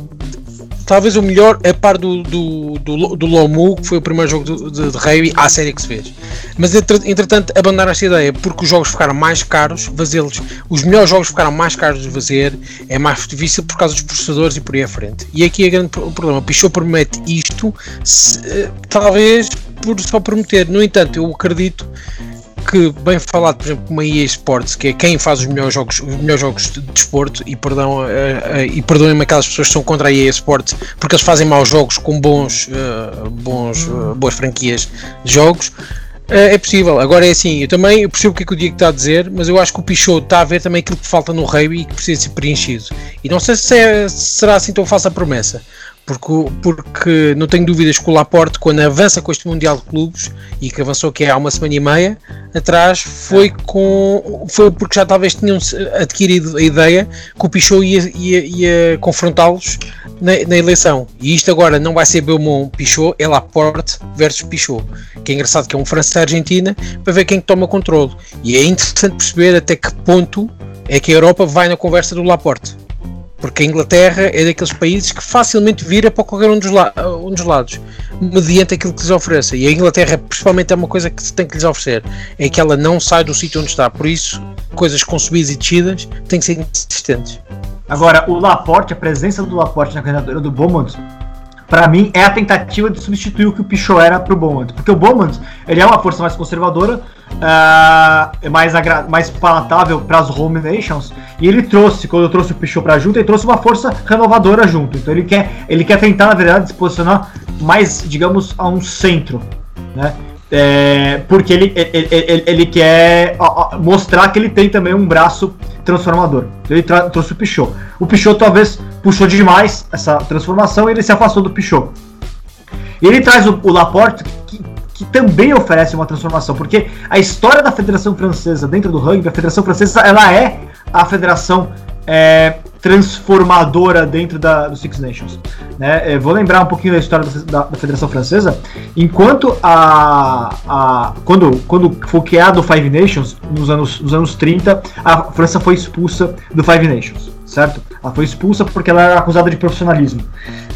talvez o melhor a par do, do, do, do Lomu, que foi o primeiro jogo de, Rei à série que se fez. Mas entretanto abandonaram essa ideia porque os jogos ficaram mais caros, fazê-los, os melhores jogos ficaram mais caros de fazer, é mais difícil por causa dos processadores e por aí à frente. E aqui é grande o problema, Pichot promete isto, se, eh, talvez por só prometer. No entanto, eu acredito que, bem falado, por exemplo, como a EA Sports, que é quem faz os melhores jogos, os melhores jogos de desporto, e, perdão, uh, uh, e perdoem-me aquelas pessoas que são contra a EA Sports, porque eles fazem maus jogos com bons, uh, bons boas franquias de jogos. é possível, agora é assim, eu também eu percebo o que é que o Diego está a dizer, mas eu acho que o Pichot está a ver também aquilo que falta no Rei e que precisa ser preenchido. E não sei se é, será assim tão falsa a promessa, porque, porque não tenho dúvidas que o Laporte, quando avança com este Mundial de Clubes, e que avançou que é há uma semana e meia atrás, foi com foi porque já talvez tinham adquirido a ideia que o Pichot ia, ia, ia confrontá-los na, na, eleição. E isto agora não vai ser Belmont Pichot, é Laporte versus Pichot. Que é engraçado que é um francês da Argentina, para ver quem toma controle. E é interessante perceber até que ponto é que a Europa vai na conversa do Laporte porque a Inglaterra é daqueles países que facilmente vira para qualquer um dos, um dos lados, mediante aquilo que lhes ofereça. E a Inglaterra, principalmente, é uma coisa que se tem que lhes oferecer: é que ela não sai do sítio onde está. Por isso, coisas com subidas e descidas têm que ser insistentes. Agora, o Laporte, a presença do Laporte na candidatura do Beaumont para mim, é a tentativa de substituir o que o Pichot era pro Beaumont. Porque o Beaumont, ele é uma força mais conservadora, uh, mais, mais palatável para as home nations, e ele trouxe, quando eu trouxe o Pichot pra junto, ele trouxe uma força renovadora junto. Então ele quer, ele quer tentar, na verdade, se posicionar mais, digamos, a um centro, né? É, porque ele, ele, ele, ele quer mostrar que ele tem também um braço transformador. Ele trouxe o Pichot. O Pichot talvez puxou demais essa transformação e ele se afastou do Pichot. E ele traz o, o Laporte, que, que também oferece uma transformação, porque a história da Federação Francesa dentro do rugby, a Federação Francesa, ela é a federação é, transformadora dentro da, do Six Nations. Né? É, vou lembrar um pouquinho da história da, da, Federação Francesa. Enquanto a, a quando, quando foi criado o Five Nations, nos anos, nos anos 30, a França foi expulsa do Five Nations, certo? Ela foi expulsa porque ela era acusada de profissionalismo.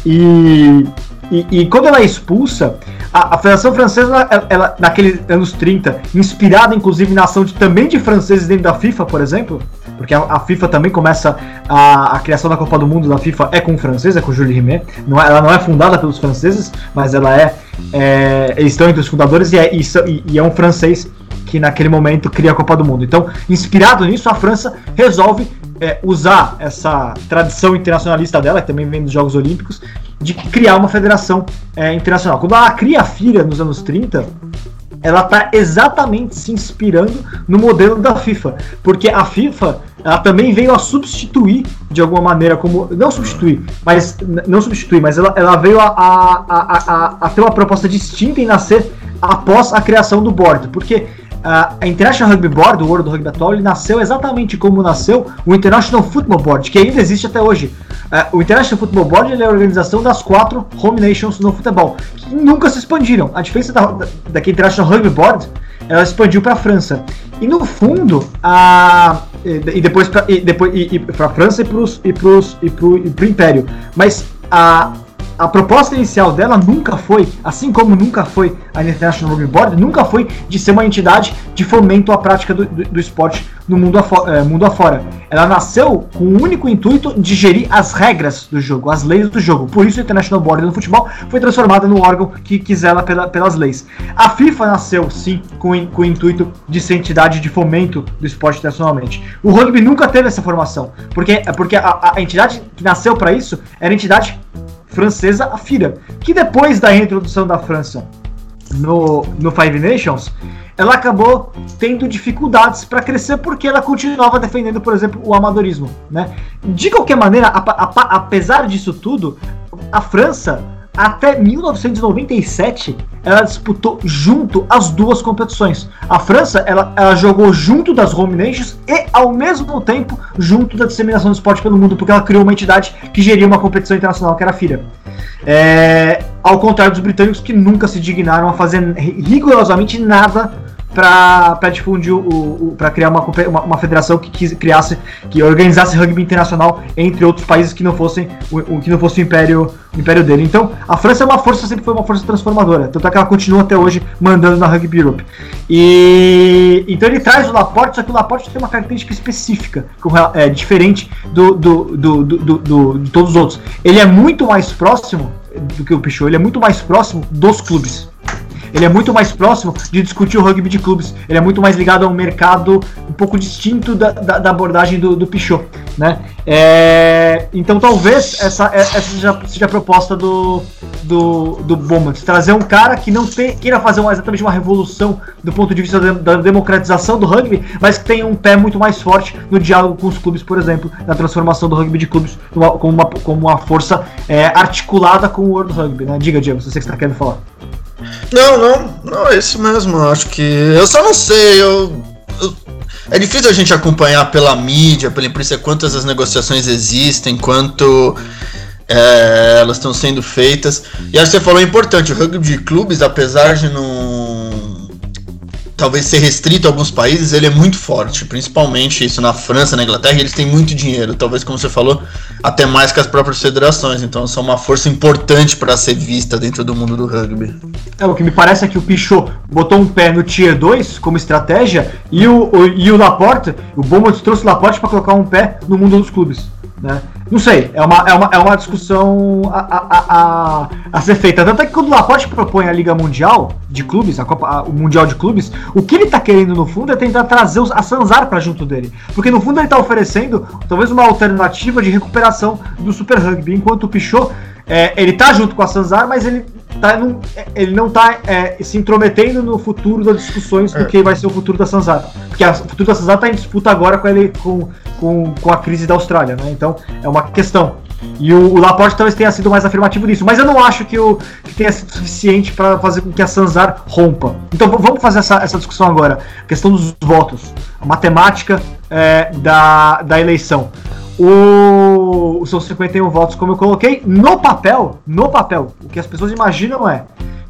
E e, e, quando ela é expulsa, a, a Federação Francesa, ela, ela, naqueles anos 30, inspirada inclusive na ação de, também de franceses dentro da FIFA, por exemplo, porque a, a FIFA também começa a, a, criação da Copa do Mundo da FIFA é com o francês, é com Jules Rimet. Não é, ela não é fundada pelos franceses, mas ela é, é eles estão entre os fundadores e é, e, e é um francês que naquele momento cria a Copa do Mundo. Então, inspirado nisso, a França resolve é, usar essa tradição internacionalista dela, que também vem dos Jogos Olímpicos, de criar uma federação é, internacional. Quando ela cria a FIRA nos anos 30, ela está exatamente se inspirando no modelo da FIFA, porque a FIFA ela também veio a substituir de alguma maneira como não substituir, mas não substituir, mas ela, ela veio a, a, a, a, ter uma proposta distinta em nascer após a criação do board, porque a International Rugby Board, o World Rugby atual, ele nasceu exatamente como nasceu o International Football Board, que ainda existe até hoje. Uh, o International Football Board é a organização das quatro home nations no futebol, que nunca se expandiram. A diferença da, da, da International Rugby Board ela expandiu para a França. E no fundo, a, e, depois para a França e para pros, e e pro Império. Mas a, a proposta inicial dela nunca foi, assim como nunca foi a International Rugby Board, nunca foi de ser uma entidade de fomento à prática do, do, do esporte no mundo, afora, é, mundo afora. Ela nasceu com o único intuito de gerir as regras do jogo, as leis do jogo. Por isso a International Board no futebol foi transformada no órgão que quiser ela pela, pelas leis. A FIFA nasceu, sim, com, com o intuito de ser entidade de fomento do esporte internacionalmente. O rugby nunca teve essa formação, porque, porque a, a entidade que nasceu para isso era a entidade francesa, a FIRA, que depois da reintrodução da França no, no Five Nations, ela acabou tendo dificuldades para crescer porque ela continuava defendendo, por exemplo, o amadorismo. Né? De qualquer maneira, a, a, apesar disso tudo, a França até 1997, ela disputou junto as duas competições. A França, ela, ela jogou junto das Home Nations e, ao mesmo tempo, junto da disseminação do esporte pelo mundo, porque ela criou uma entidade que geria uma competição internacional, que era a FIRA. É, ao contrário dos britânicos, que nunca se dignaram a fazer rigorosamente nada para difundir o, o criar uma, uma, uma, federação que criasse que organizasse rugby internacional entre outros países que não fossem o, o, que não fosse o império o império dele. Então a França é uma força sempre foi uma força transformadora tanto é que ela continua até hoje mandando na rugby Europe. E então ele traz o Laporte só que o Laporte tem uma característica específica é diferente do, do, do, do, do de todos os outros. Ele é muito mais próximo do que o Pichot ele é muito mais próximo dos clubes ele é muito mais próximo de discutir o rugby de clubes. Ele é muito mais ligado a um mercado um pouco distinto da, da, da abordagem do, do Pichot, né? É, então talvez essa, é, essa seja, seja a proposta do, do, do Bowman, trazer um cara que não tem, queira fazer uma, exatamente uma revolução do ponto de vista da, democratização do rugby, mas que tenha um pé muito mais forte no diálogo com os clubes, por exemplo, na transformação do rugby de clubes como uma, como uma força é, articulada com o World Rugby. Né? Diga, Diego, se você está querendo falar. Não, não, não, é isso mesmo. Acho que. Eu só não sei, eu, eu. é difícil a gente acompanhar pela mídia, pela imprensa, quantas as negociações existem, quanto é, elas estão sendo feitas. E acho que você falou é importante, o rugby de clubes, apesar de não talvez ser restrito a alguns países, ele é muito forte, principalmente isso na França, na Inglaterra, eles têm muito dinheiro, talvez como você falou, até mais que as próprias federações, então são uma força importante para ser vista dentro do mundo do rugby. É, o que me parece é que o Pichot botou um pé no Tier 2 como estratégia e o, o e o Laporte, o Beaumont trouxe o Laporte para colocar um pé no mundo dos clubes. Né? Não sei, é uma, é uma, é uma discussão a, a, a, a ser feita. Tanto é que quando o Laporte propõe a Liga Mundial de Clubes, a Copa, a, o Mundial de Clubes, o que ele está querendo no fundo é tentar trazer os, a Sanzar para junto dele. Porque no fundo ele está oferecendo talvez uma alternativa de recuperação do Super Rugby, enquanto o Pichot é, ele tá junto com a Sanzar, mas ele, tá num, ele não tá é, se intrometendo no futuro das discussões do é. que vai ser o futuro da Sanzar. Porque o futuro da Sanzar tá em disputa agora com, ele, com, com, com a crise da Austrália, né? Então é uma questão. E o, o, Laporte talvez tenha sido mais afirmativo nisso, mas eu não acho que, o, que tenha sido suficiente para fazer com que a Sanzar rompa. Então vamos fazer essa, essa discussão agora. A questão dos votos, a matemática é, da, da eleição. O, são 51 votos, como eu coloquei. No papel, no papel, o que as pessoas imaginam é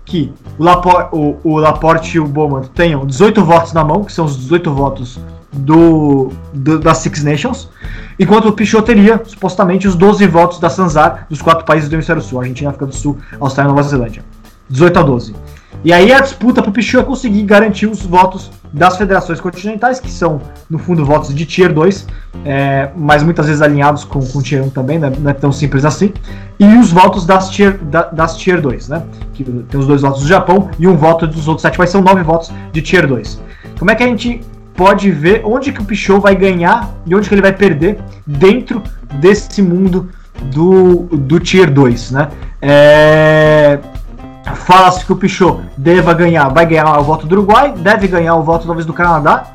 que o, o, o Laporte e o Bowman tenham 18 votos na mão, que são os 18 votos do, do das Six Nations, enquanto o Pichot teria supostamente os 12 votos da Sanzar dos quatro países do Hemisfério Sul, Argentina, África do Sul, Austrália e Nova Zelândia. 18 a 12. E aí a disputa para o Pichot é conseguir garantir os votos das federações continentais, que são, no fundo, votos de Tier 2, é, mas muitas vezes alinhados com, com Tier 1 também, né, não é tão simples assim, e os votos das Tier, da, das tier 2, né, que tem os dois votos do Japão e um voto dos outros sete, mas são nove votos de Tier 2. Como é que a gente pode ver onde que o Pichot vai ganhar e onde que ele vai perder dentro desse mundo do, do Tier 2, né? É, Fala-se que o Pichot deva ganhar, vai ganhar o voto do Uruguai, deve ganhar o voto talvez do Canadá,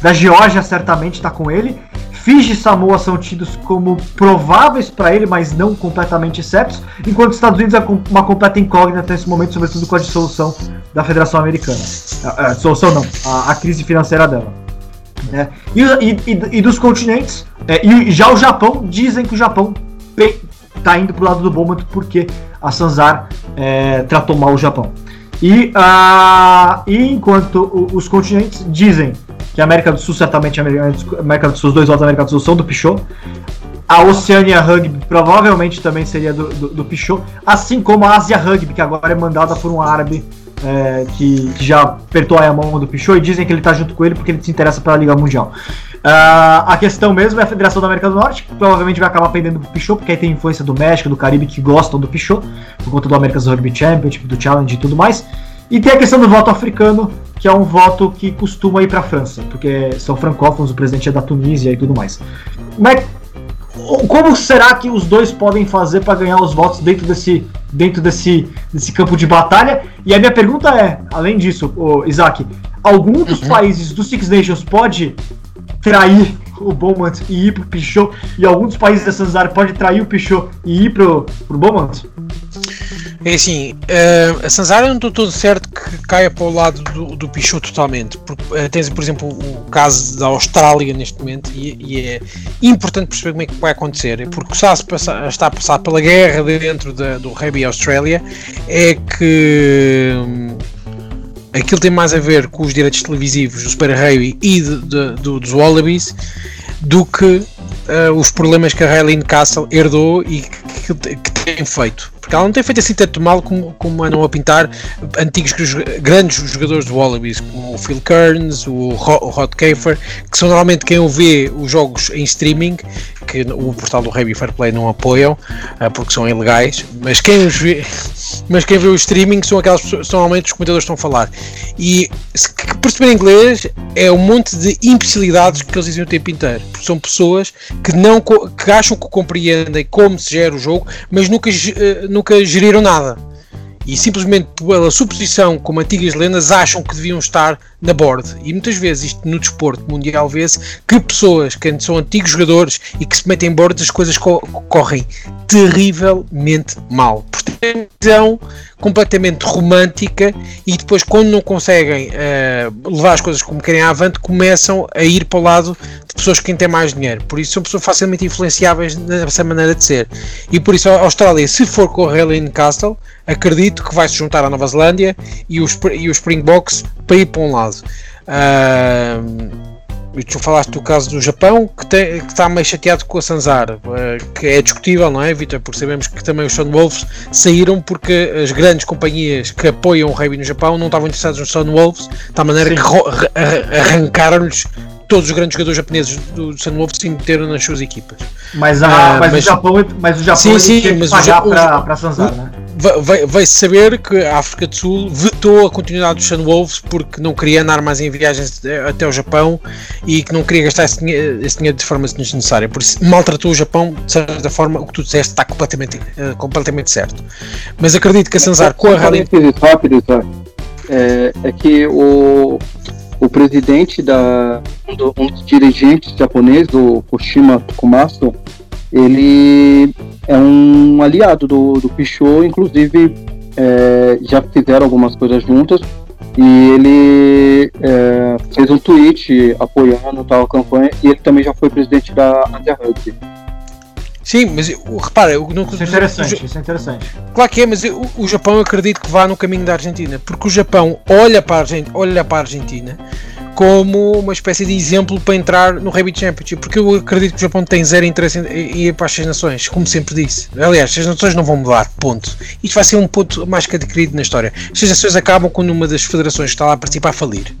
da Geórgia certamente está com ele. Fiji e Samoa são tidos como prováveis para ele, mas não completamente certos, enquanto os Estados Unidos é uma completa incógnita nesse momento, sobretudo com a dissolução da Federação Americana. A, a dissolução não, a, a, crise financeira dela. É. E, e, e, dos continentes, é, e já o Japão, dizem que o Japão está indo para o lado do Bowman porque a Sanzar é, tratou mal o Japão. E, uh, e enquanto os continentes dizem que a América do Sul, certamente a América do Sul, os dois votos da América do Sul são do Pichot, a Oceania Rugby provavelmente também seria do, do, do Pichot, assim como a Asia Rugby, que agora é mandada por um árabe é, que, que, já apertou a mão do Pichot e dizem que ele está junto com ele porque ele se interessa pela Liga Mundial. Uh, a questão mesmo é a Federação da América do Norte, que provavelmente vai acabar pendendo pro Pichot, porque aí tem influência do México, do Caribe, que gostam do Pichot, por conta do America's Rugby Championship, do Challenge e tudo mais. E tem a questão do voto africano, que é um voto que costuma ir para a França, porque são francófonos, o presidente é da Tunísia e tudo mais. Mas como será que os dois podem fazer para ganhar os votos dentro desse, dentro desse, desse campo de batalha? E a minha pergunta é, além disso, Isaac, algum dos uhum. países dos Six Nations pode trair o Beaumont e ir pro Pichot, e algum dos países dessas áreas pode trair o Pichot e ir pro, pro Beaumont? É assim, uh, a Sanzara não estou todo certo que caia para o lado do, do Pichot totalmente. Porque, uh, tens, por exemplo, o caso da Austrália neste momento e, e, é importante perceber como é que vai acontecer. Porque a passar, está a passar pela guerra dentro da, do Rugby Austrália é que. Um, aquilo tem mais a ver com os direitos televisivos do Super Rugby e de, de, do, dos Wallabies do que uh, os problemas que a Raylene Castle herdou e que, que, que tem feito porque ela não tem feito assim tanto mal como, como andam a pintar antigos grandes jogadores de Wallabies, como o Phil Kearns, o Rod Kafer, que são normalmente quem vê os jogos em streaming, que o portal do Heavy Fair Play não apoiam, ah, porque são ilegais, mas quem os vê, (laughs) mas quem vê o streaming são aquelas pessoas, são normalmente os comentadores que estão a falar. E se perceber inglês é um monte de imbecilidades que eles dizem o tempo inteiro, porque são pessoas que não que acham que compreendem como se gera o jogo, mas nunca ah, nunca geriram nada. E simplesmente pela suposição, como antigas lendas, acham que deviam estar na board. E muitas vezes, isto no desporto mundial, vê-se que pessoas que são antigos jogadores e que se metem em board, as coisas co correm terrivelmente mal. Portanto, é visão completamente romântica e depois, quando não conseguem uh, levar as coisas como querem avante, começam a ir para o lado de pessoas que têm mais dinheiro. Por isso, são pessoas facilmente influenciáveis nessa maneira de ser. E por isso, a Austrália, se for com o Helen Castle, acredito que vai se juntar à Nova Zelândia e os, e os Springboks para ir para um lado. Uh, tu falaste do caso do Japão, que, tem, que está meio chateado com a Sanzar, uh, que é discutível, não é, Vitor? Porque sabemos que também os Sunwolves saíram porque as grandes companhias que apoiam o rugby no Japão não estavam interessados nos Sunwolves, de tal maneira que arrancaram-lhes todos os grandes jogadores japoneses do Sunwolf se meteram nas suas equipas. Mas, a, uh, mas, mas, o Japão, mas o Japão sim, sim, que pagar para Sanzar, né? Vai-se saber que a África do Sul vetou a continuidade dos Sunwolves porque não queria andar mais em viagens até o Japão e que não queria gastar esse dinheiro, esse dinheiro de forma desnecessária. Por isso, maltratou o Japão, de certa forma, o que tu disseste está completamente, uh, completamente certo. Mas acredito que a Sanzar com a Rally. Rápido, é, é que o, o presidente da um, dos dirigentes japoneses, o Koshima Tokumasu, ele é um aliado do, do Pichot, inclusive é, já fizeram algumas coisas juntas e ele é, fez um tweet apoiando tal campanha e ele também já foi presidente da Asia Rugby. Sim, mas repara, eu não, isso é interessante, o, isso é interessante. Claro que é, mas o, o Japão eu acredito que vá no caminho da Argentina, porque o Japão olha para a, olha para a Argentina como uma espécie de exemplo para entrar no Rugby Championship, porque eu acredito que o Japão tem zero interesse em ir para as seis nações, como sempre disse. Aliás, as nações não vão mudar, ponto. Isto vai ser um ponto mais que adquirido na história. As seis nações acabam quando uma das federações que está lá a participar falir.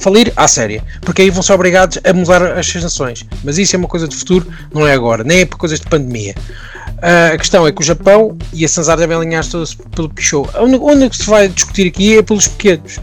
Falir à séria, porque aí vão ser obrigados a mudar as seis nações. Mas isso é uma coisa de futuro, não é agora, nem é por coisas de pandemia. Uh, a questão é que o Japão e a Sanzar devem alinhar-se pelo Pichot. Onde se vai discutir aqui é pelos pequenos.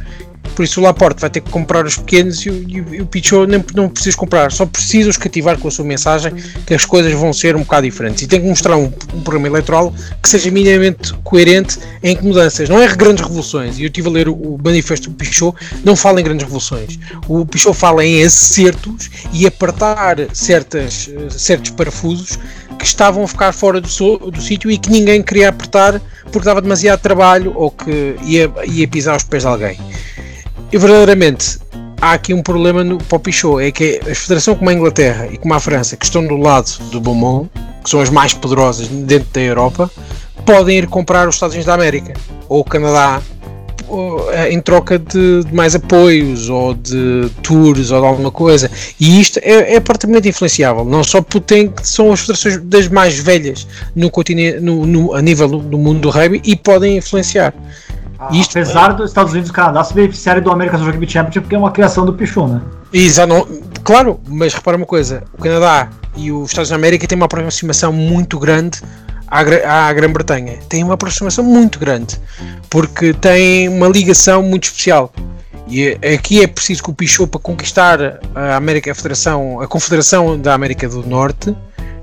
Por isso o Laporte vai ter que comprar os pequenos e o, e o Pichot nem, não precisa comprar, só precisa os cativar com a sua mensagem que as coisas vão ser um bocado diferentes. E tem que mostrar um, um programa eleitoral que seja minimamente coerente em mudanças. Não é grandes revoluções. E eu estive a ler o, o manifesto do Pichot, não fala em grandes revoluções. O Pichot fala em acertos e apertar certas, certos parafusos que estavam a ficar fora do, do sítio e que ninguém queria apertar porque dava demasiado trabalho ou que ia, ia pisar os pés de alguém. E verdadeiramente há aqui um problema no Poppy Show, é que a federação como a Inglaterra e como a França, que estão do lado do Beaumont, que são as mais poderosas dentro da Europa, podem ir comprar os Estados Unidos da América ou o Canadá eh, em troca de, de, mais apoios ou de tours ou de alguma coisa. E isto é, é particularmente influenciável, não só porque tem, são as federações das mais velhas no, continente, no, no a nível do, do mundo do rugby e podem influenciar. Isto, Apesar dos Estados Unidos e Canadá se beneficiarem do American Rugby Championship, porque é uma criação do Pichu, né? Exato, claro, mas repara uma coisa: o Canadá e os Estados da América têm uma aproximação muito grande à, à Grã-Bretanha. Têm uma aproximação muito grande, porque têm uma ligação muito especial. E aqui é preciso que o Pichot, para conquistar a América a Federação, a Confederação da América do Norte,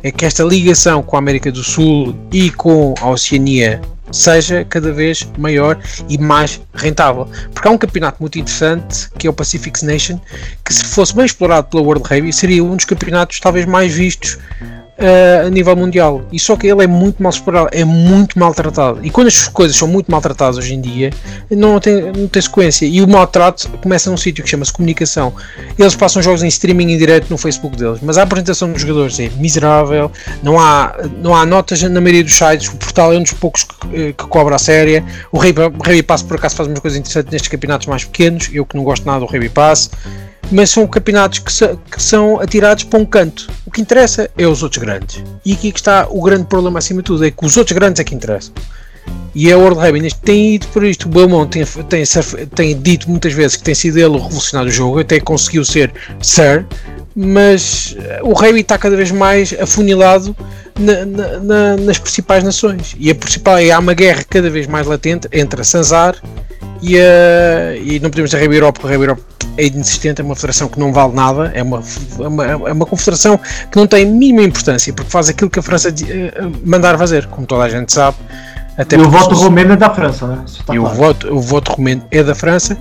é que esta ligação com a América do Sul e com a Oceania seja cada vez maior e mais rentável. Porque há um campeonato muito interessante que é o Pacific Nation, que se fosse bem explorado pela World Rugby seria um dos campeonatos talvez mais vistos uh, a nível mundial. E só que ele é muito mal explorado, é muito maltratado. E quando as coisas são muito maltratadas hoje em dia, não tem, não tem sequência. E o maltrato começa num sítio que chama-se comunicação. Eles passam jogos em streaming em direto no Facebook deles, mas a apresentação dos jogadores é miserável, não há, não há notas na maioria dos sites, o portal é um dos poucos que, que cobra a séria. O Rugby Pass por acaso faz umas coisas interessantes nestes campeonatos mais pequenos, eu que não gosto nada do Rugby Pass mas são campeonatos que, que, são atirados para um canto. O que interessa é os outros grandes. E aqui que está o grande problema acima de tudo, é que os outros grandes é que interessam. E a World Rugby tem ido por isto. O Belmont tem, tem, tem, dito muitas vezes que tem sido ele o revolucionário do jogo, até conseguiu ser Sir, mas o rugby está cada vez mais afunilado na, na, na, nas principais nações. E a principal é há uma guerra cada vez mais latente entre a Sanzar e, a, e não podemos dizer Rugby Europe, porque a Rugby Europe é inexistente, é uma federação que não vale nada, é uma, é uma, é uma confederação que não tem mínima importância, porque faz aquilo que a França uh, mandar fazer, como toda a gente sabe. Até e o voto romeno é da França, né? Tá e claro. o, voto, o voto romeno é da França,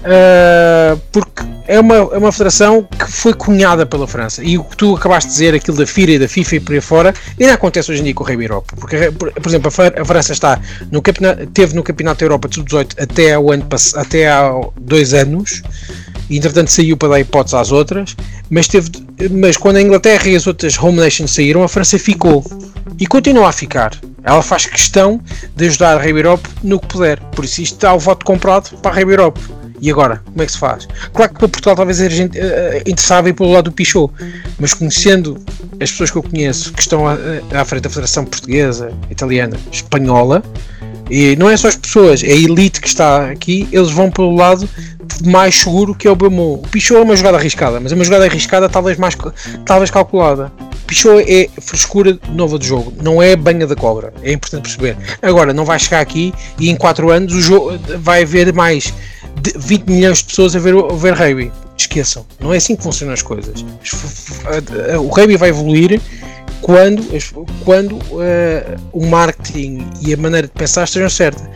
uh, porque é uma, é uma federação que foi cunhada pela França. E o que tu acabaste de dizer, aquilo da FIRA e da FIFA e por aí fora, ainda acontece hoje em dia com o Rei Europa. Porque, por, por, exemplo, a França está no campeonato, teve no Campeonato da Europa de Sub-18 até, ao ano, até há dois anos e entretanto saiu para dar hipótese às outras, mas, teve, mas quando a Inglaterra e as outras home nations saíram, a França ficou e continua a ficar. Ela faz questão de ajudar a Rei Europe no que puder, por isso isto está o voto comprado para a Rei Europe. E agora, como é que se faz? Claro que para Portugal talvez a gente uh, interessava ir pelo lado do Pichot, mas conhecendo as pessoas que eu conheço que estão à, à frente da Federação Portuguesa, Italiana, Espanhola, E não é só as pessoas, é a elite que está aqui, eles vão pelo lado mais seguro que é o Bemol. O Pichot é uma jogada arriscada, mas é uma jogada arriscada talvez mais talvez calculada. Pichot é frescura nova de jogo, não é banha da cobra, é importante perceber. Agora, não vai chegar aqui e em 4 anos o jogo vai haver mais de 20 milhões de pessoas a ver, a ver rugby. Esqueçam, não é assim que funcionam as coisas. O rugby vai evoluir quando, quando uh, o marketing e a maneira de pensar estejam certas.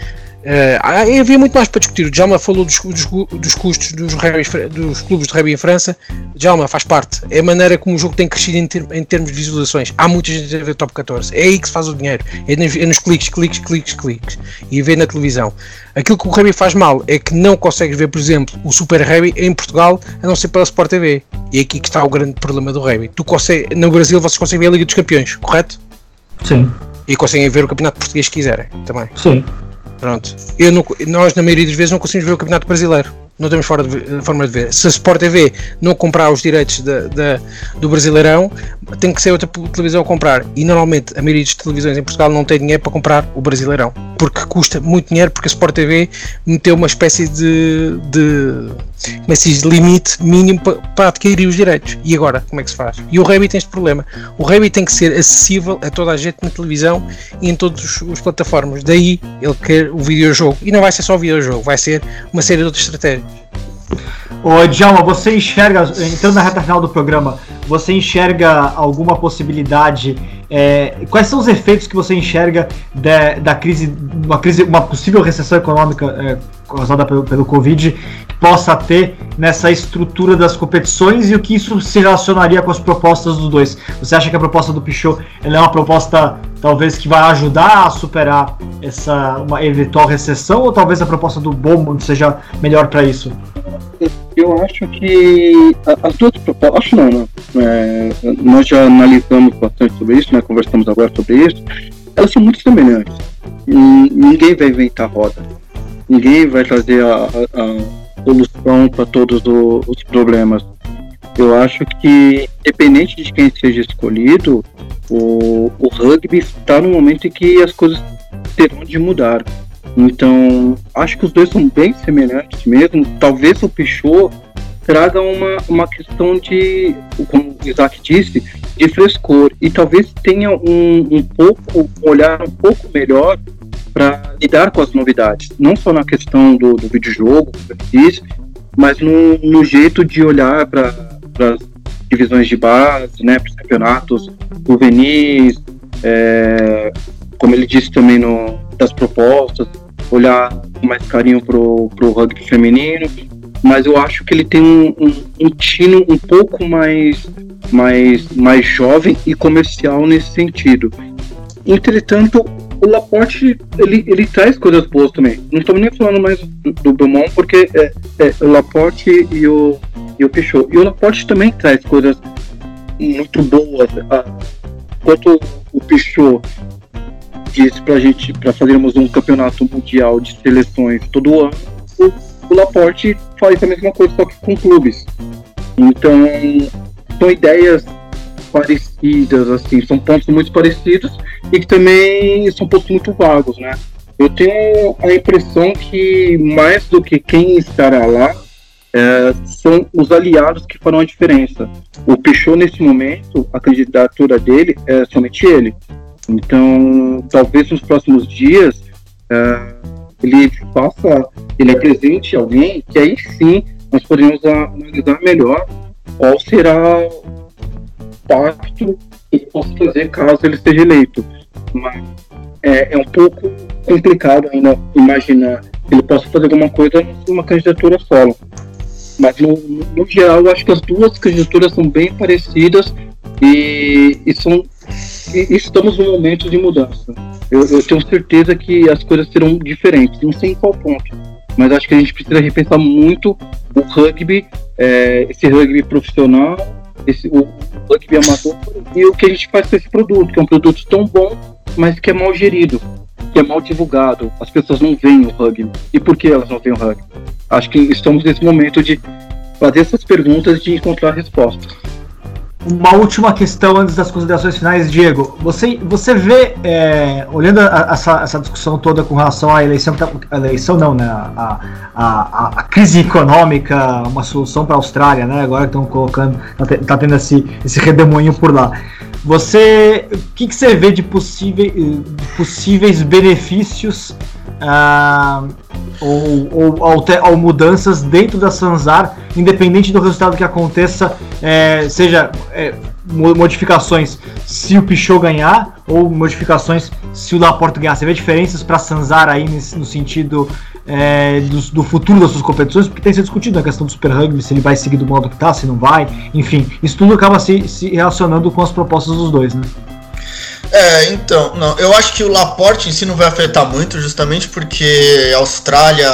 Uh, havia muito mais para discutir. O Djalma falou dos, dos, dos custos dos, dos, clubes de rugby em França. Djalma faz parte. É a maneira como o jogo tem crescido em, ter, em termos de visualizações. Há muita gente a ver top 14. É aí que se faz o dinheiro. É nos, é nos cliques, cliques, cliques, cliques. E ver na televisão. Aquilo que o rugby faz mal é que não consegues ver, por exemplo, o Super Rugby em Portugal, a não ser pela Sport TV. E é aqui que está o grande problema do rugby. Tu consegue, no Brasil vocês conseguem ver a Liga dos Campeões, correto? Sim. E conseguem ver o Campeonato Português se quiserem também. Sim. Pronto. Eu não, nós, na maioria das vezes, não conseguimos ver o Campeonato Brasileiro não temos fora de, forma de ver. Se a Sport TV não comprar os direitos de, de, do Brasileirão, tem que ser outra televisão a comprar. E normalmente a maioria das televisões em Portugal não tem dinheiro para comprar o Brasileirão, porque custa muito dinheiro, porque a Sport TV meteu uma espécie de, de, como é limite mínimo para, para, adquirir os direitos. E agora, como é que se faz? E o Rugby tem este problema. O Rugby tem que ser acessível a toda a gente na televisão e em todas as plataformas. Daí ele quer o videojogo. E não vai ser só o videojogo, vai ser uma série de outras estratégias. Ô, Djalma, você enxerga, entrando na reta final do programa, você enxerga alguma possibilidade? É, quais são os efeitos que você enxerga de, da crise, uma crise, uma possível recessão econômica é, causada pelo, pelo Covid, possa ter nessa estrutura das competições e o que isso se relacionaria com as propostas dos dois? Você acha que a proposta do Pichot é uma proposta talvez que vai ajudar a superar essa uma eventual recessão ou talvez a proposta do Beaumont seja melhor para isso? Eu acho que as duas propostas, acho não, né? É, nós já analisamos bastante sobre isso, né? conversamos agora sobre isso, elas são muito semelhantes. Ninguém vai inventar roda, ninguém vai trazer a, a solução para todos os problemas. Eu acho que, independente de quem seja escolhido, o, o rugby está no momento em que as coisas terão de mudar. Então, acho que os dois são bem semelhantes mesmo. Talvez o Pichot traga uma, uma questão de, como o Isaac disse, de frescor. E talvez tenha um, um pouco, um olhar um pouco melhor para lidar com as novidades. Não só na questão do, do videojogo, disse, mas no, no jeito de olhar para as divisões de base, né, para os campeonatos juvenis, é, como ele disse também no, das propostas, olhar com mais carinho pro, pro rugby feminino, mas eu acho que ele tem um, um, um tino um pouco mais, mais, mais jovem e comercial nesse sentido. Entretanto, o Laporte ele, ele traz coisas boas também. Não estamos nem falando mais do, do Beaumont, porque é, é, o Laporte e o, e o Pichot. E o Laporte também traz coisas muito boas. Ah, enquanto o Pichot disse pra gente, para fazermos um campeonato mundial de seleções todo ano, o, o Laporte faz a mesma coisa, só que com clubes. Então, são ideias parecidas, assim, são pontos muito parecidos e que também são pontos muito vagos, né? Eu tenho a impressão que mais do que quem estará lá, é, são os aliados que farão a diferença. O Pichot, nesse momento, a candidatura dele é somente ele. Então, talvez nos próximos dias uh, ele faça, ele apresente alguém que aí sim nós podemos analisar melhor qual será o pacto que ele possa fazer caso ele seja eleito. Mas é, é um pouco complicado ainda imaginar ele possa fazer alguma coisa numa candidatura solo. Mas no, no, geral, eu acho que as duas candidaturas são bem parecidas e, e são e estamos num momento de mudança. Eu, eu, tenho certeza que as coisas serão diferentes, não sei em qual ponto, mas acho que a gente precisa repensar muito o rugby, é, esse rugby profissional, esse, o rugby amador e o que a gente faz com esse produto, que é um produto tão bom, mas que é mal gerido, que é mal divulgado. As pessoas não veem o rugby. E por que elas não veem o rugby? Acho que estamos nesse momento de fazer essas perguntas e de encontrar respostas. Uma última questão antes das considerações finais, Diego. Você, você vê, é, olhando a, essa, essa discussão toda com relação à eleição, tá, a eleição não, né? A, a, a crise econômica, uma solução para a Austrália, né? Agora estão colocando, tá, tá, tendo esse, esse redemoinho por lá. Você, o que, que você vê de, de possíveis benefícios uh, ou, ou, ou, mudanças dentro da Sanzar, independente do resultado que aconteça, é, seja é, modificações se o Pichot ganhar ou modificações se o Laporte ganhar. Você vê diferenças para Sanzar aí nesse, no sentido é, do, do, futuro das suas competições, porque tem sido discutido a questão do Super Rugby, se ele vai seguir do modo que está, se não vai, enfim, isso tudo acaba se, se relacionando com as propostas dos dois, né? É, então, não, eu acho que o Laporte em si não vai afetar muito, justamente porque Austrália,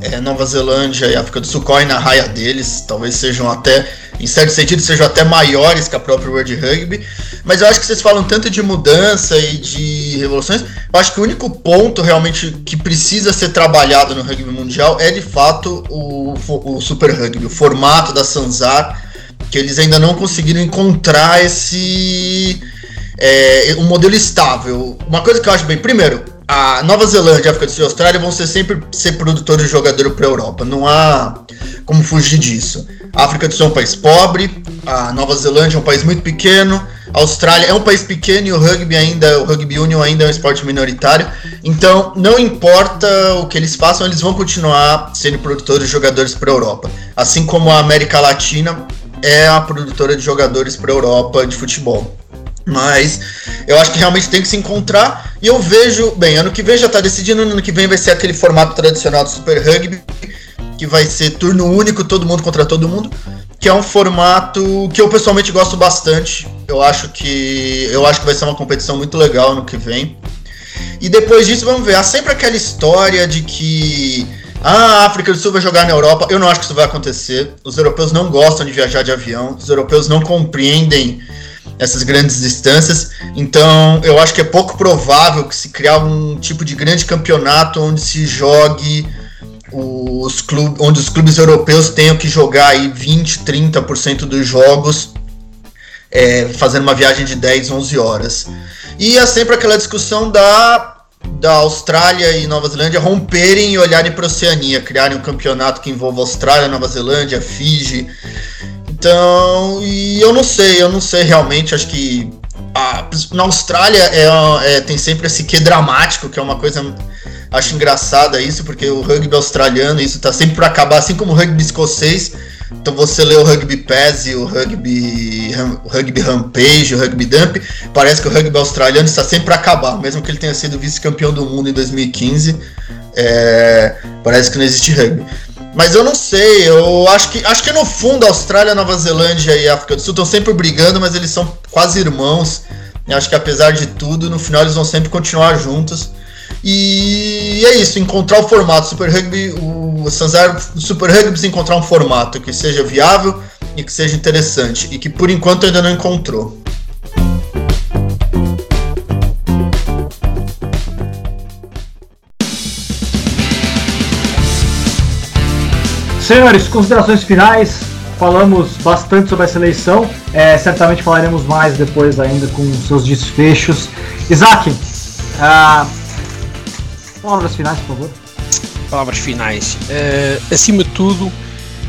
é, Nova Zelândia e África do Sul correm na raia deles, talvez sejam até, em certo sentido, sejam até maiores que a própria World Rugby. Mas eu acho que vocês falam tanto de mudança e de revoluções, eu acho que o único ponto realmente que precisa ser trabalhado no rugby mundial é de fato o, o Super Rugby, o formato da Sanzar, que eles ainda não conseguiram encontrar esse é, um modelo estável. Uma coisa que eu acho bem, primeiro, a Nova Zelândia, África do Sul e Austrália vão ser sempre ser produtores de jogador para a Europa. Não há como fugir disso. A África do Sul é um país pobre, a Nova Zelândia é um país muito pequeno, a Austrália é um país pequeno e o rugby ainda, o rugby union ainda é um esporte minoritário. Então, não importa o que eles façam, eles vão continuar sendo produtores de jogadores para a Europa. Assim como a América Latina é a produtora de jogadores para a Europa de futebol. Mas eu acho que realmente tem que se encontrar. E eu vejo, bem, ano que vem já está decidindo, ano que vem vai ser aquele formato tradicional do Super Rugby, que vai ser turno único, todo mundo contra todo mundo, que é um formato que eu pessoalmente gosto bastante. Eu acho que eu acho que vai ser uma competição muito legal ano que vem. E depois disso, vamos ver, há sempre aquela história de que ah, a África do Sul vai jogar na Europa. Eu não acho que isso vai acontecer. Os europeus não gostam de viajar de avião. Os europeus não compreendem essas grandes distâncias. Então, eu acho que é pouco provável que se criar um tipo de grande campeonato onde se jogue os clubes, onde os clubes europeus tenham que jogar aí 20, 30% dos jogos é, fazendo uma viagem de 10, 11 horas. E é sempre aquela discussão da da Austrália e Nova Zelândia romperem e olharem para a Oceania, criarem um campeonato que envolva Austrália, Nova Zelândia, Fiji. Então, e eu não sei, eu não sei realmente, acho que a, na Austrália é, é, tem sempre esse que dramático, que é uma coisa acho engraçada isso, porque o rugby australiano, isso tá sempre para acabar, assim como o rugby escocês. Então você lê o Rugby Pass o Rugby, o rugby Rampage, o Rugby Dump, parece que o rugby australiano está sempre para acabar, mesmo que ele tenha sido vice-campeão do mundo em 2015, é, parece que não existe rugby. Mas eu não sei, eu acho que acho que no fundo a Austrália, Nova Zelândia e África do Sul estão sempre brigando, mas eles são quase irmãos. Acho que apesar de tudo, no final eles vão sempre continuar juntos. E é isso, encontrar o formato Super Rugby, o Sanzar Super Rugby precisa encontrar um formato que seja viável e que seja interessante e que por enquanto ainda não encontrou. Senhores, considerações finais. Falamos bastante sobre essa eleição. É, certamente falaremos mais depois ainda com seus desfechos. Isaac, uh, palavras finais, por favor. Palavras finais. Uh, acima de tudo,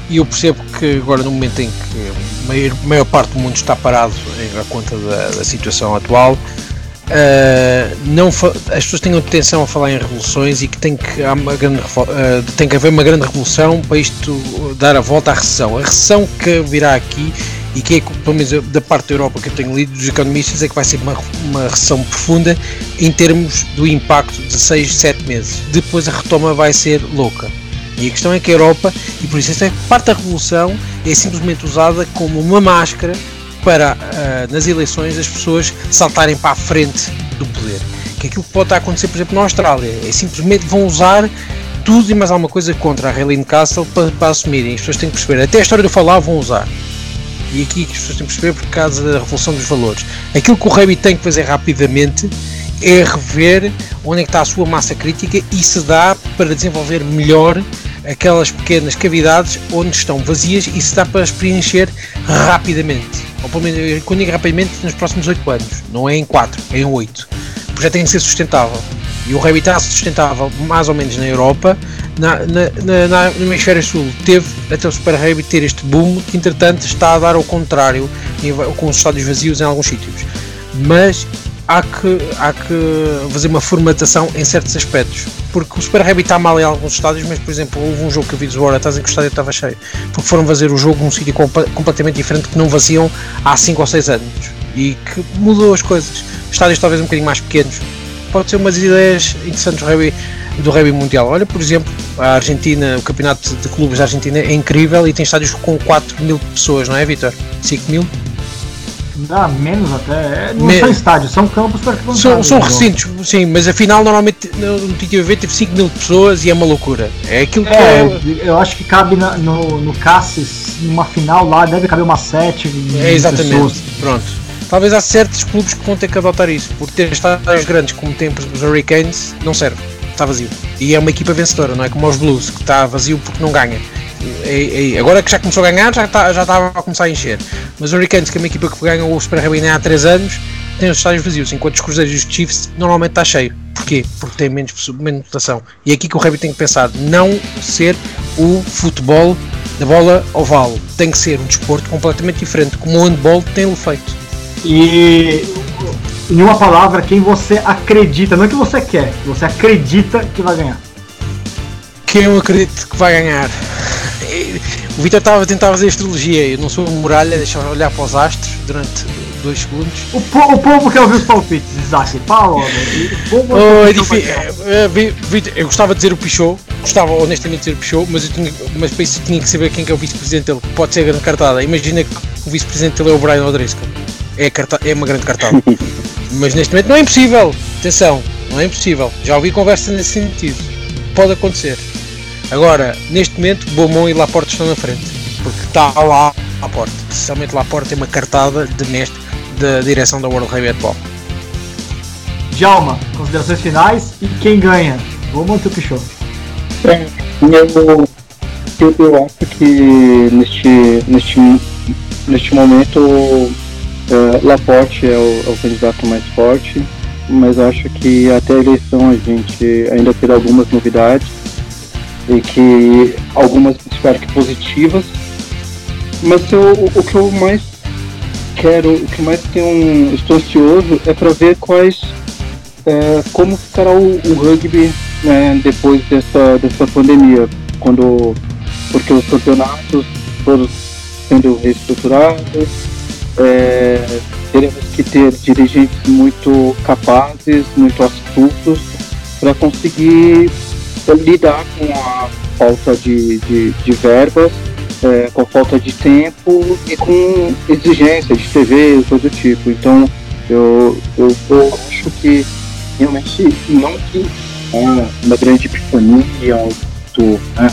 e eu percebo que agora no momento em que a maior, maior parte do mundo está parado em conta da, da situação atual, Uh, não as pessoas tenham atenção a falar em revoluções e que tem que, há uma grande, uh, tem que haver uma grande revolução para isto dar a volta à recessão. A recessão que virá aqui e que é, pelo menos da parte da Europa que eu tenho lido dos economistas, é que vai ser uma, uma recessão profunda em termos do impacto de 6, 7 meses. Depois a retoma vai ser louca. E a questão é que a Europa, e por isso esta parte da revolução é simplesmente usada como uma máscara para uh, nas eleições as pessoas saltarem para a frente do poder. Que é aquilo que pode estar a acontecer, por exemplo, na Austrália, é simplesmente vão usar tudo e mais alguma coisa contra a Raylene Castle para, para assumirem. As pessoas têm que perceber, até a história do falar vão usar. E aqui as pessoas têm que perceber por causa da revolução dos valores. Aquilo que o Remy tem que fazer rapidamente é rever onde é está a sua massa crítica e se dá para desenvolver melhor aquelas pequenas cavidades onde estão vazias e se dá para as preencher rapidamente. Ou pelo menos, quando digo rapidamente, nos próximos 8 anos. Não é em 4, é em 8. O projeto tem que ser sustentável. E o está sustentável mais ou menos na Europa, na, na, na, na, hemisfério sul teve até o Super Rugby ter este boom que entretanto está a dar ao contrário com os estádios vazios em alguns sítios mas há que, há que fazer uma formatação em certos aspectos. Porque o Super Rugby está mal em alguns estádios, mas por exemplo, houve um jogo que eu vi dos Waratahs em que o estádio estava cheio. Porque foram fazer o jogo num sítio completamente diferente que não vaziam há 5 ou 6 anos. E que mudou as coisas. Estádios talvez um bocadinho mais pequenos. Pode ser umas ideias interessantes do rugby, do rugby mundial. Olha, por exemplo, a Argentina, o campeonato de clubes da Argentina é incrível e tem estádios com 4 mil pessoas, não é, Vitor? 5 mil? Dá menos até. Não Me... são estádios, são campos para que São, são recintos, sim, mas afinal normalmente no TTV teve 5 mil pessoas e é uma loucura. É aquilo que é. é... Eu acho que cabe na, no, no Cassis, numa final lá, deve caber umas 7 é, exatamente. pessoas. Pronto. Talvez há certos clubes que vão ter que adotar isso, porque ter estádios grandes como tem os Hurricanes não serve, está vazio. E é uma equipa vencedora, não é como os Blues, que está vazio porque não ganha. É, é, agora que já começou a ganhar, já, está, já estava a começar a encher. Mas o Hurricanes, que é uma equipa que ganha o Super Rugby há 3 anos, tem os estádios vazios, enquanto os Cruzeiros e os Chiefs normalmente está cheio. Porquê? Porque tem menos, menos votação. E é aqui que o Rugby tem que pensar, não ser o futebol da bola oval. Tem que ser um desporto completamente diferente, como o handball tem feito. E em uma palavra, quem você acredita, não é que você quer, que você acredita que vai ganhar. Quem eu acredito que vai ganhar? O Vitor estava a tentar fazer astrologia. Eu não sou muralha, deixa eu olhar para os astros durante dois segundos. O, po o povo quer ouvir os palpites, Isaac. Fala, oh, é difícil. É, Vitor, eu gostava de dizer o Pichot, gostava honestamente de dizer o Pichot, mas, eu tinha, mas para isso tinha que saber quem é o vice-presidente dele. Pode ser a grande cartada. Imagina que o vice-presidente dele é o Brian O'Driscoll. É, é uma grande cartada. (laughs) mas neste momento não é impossível. Atenção, não é impossível. Já ouvi conversa nesse sentido. Pode acontecer. Agora, neste momento, Beaumont e Laporte estão na frente, porque está lá Laporte. Especialmente Laporte tem uma cartada de mestre da direção da World Heavy Ball. Jalma, considerações finais e quem ganha? Beaumont ou Pichot? É, eu, eu, eu acho que neste, neste, neste momento é, Laporte é o, é o candidato mais forte, mas acho que até a eleição a gente ainda terá algumas novidades e que algumas espero que positivas, mas eu, o que eu mais quero, o que mais tenho, estou ansioso é para ver quais é, como ficará o, o rugby né, depois dessa, dessa pandemia, quando porque os campeonatos todos sendo reestruturados, é, teremos que ter dirigentes muito capazes, muito astutos para conseguir lidar com a falta de, de, de verbas, é, com a falta de tempo e com exigência de TV e coisa do tipo. Então eu, eu, eu acho que realmente não que é uma grande epifania, né?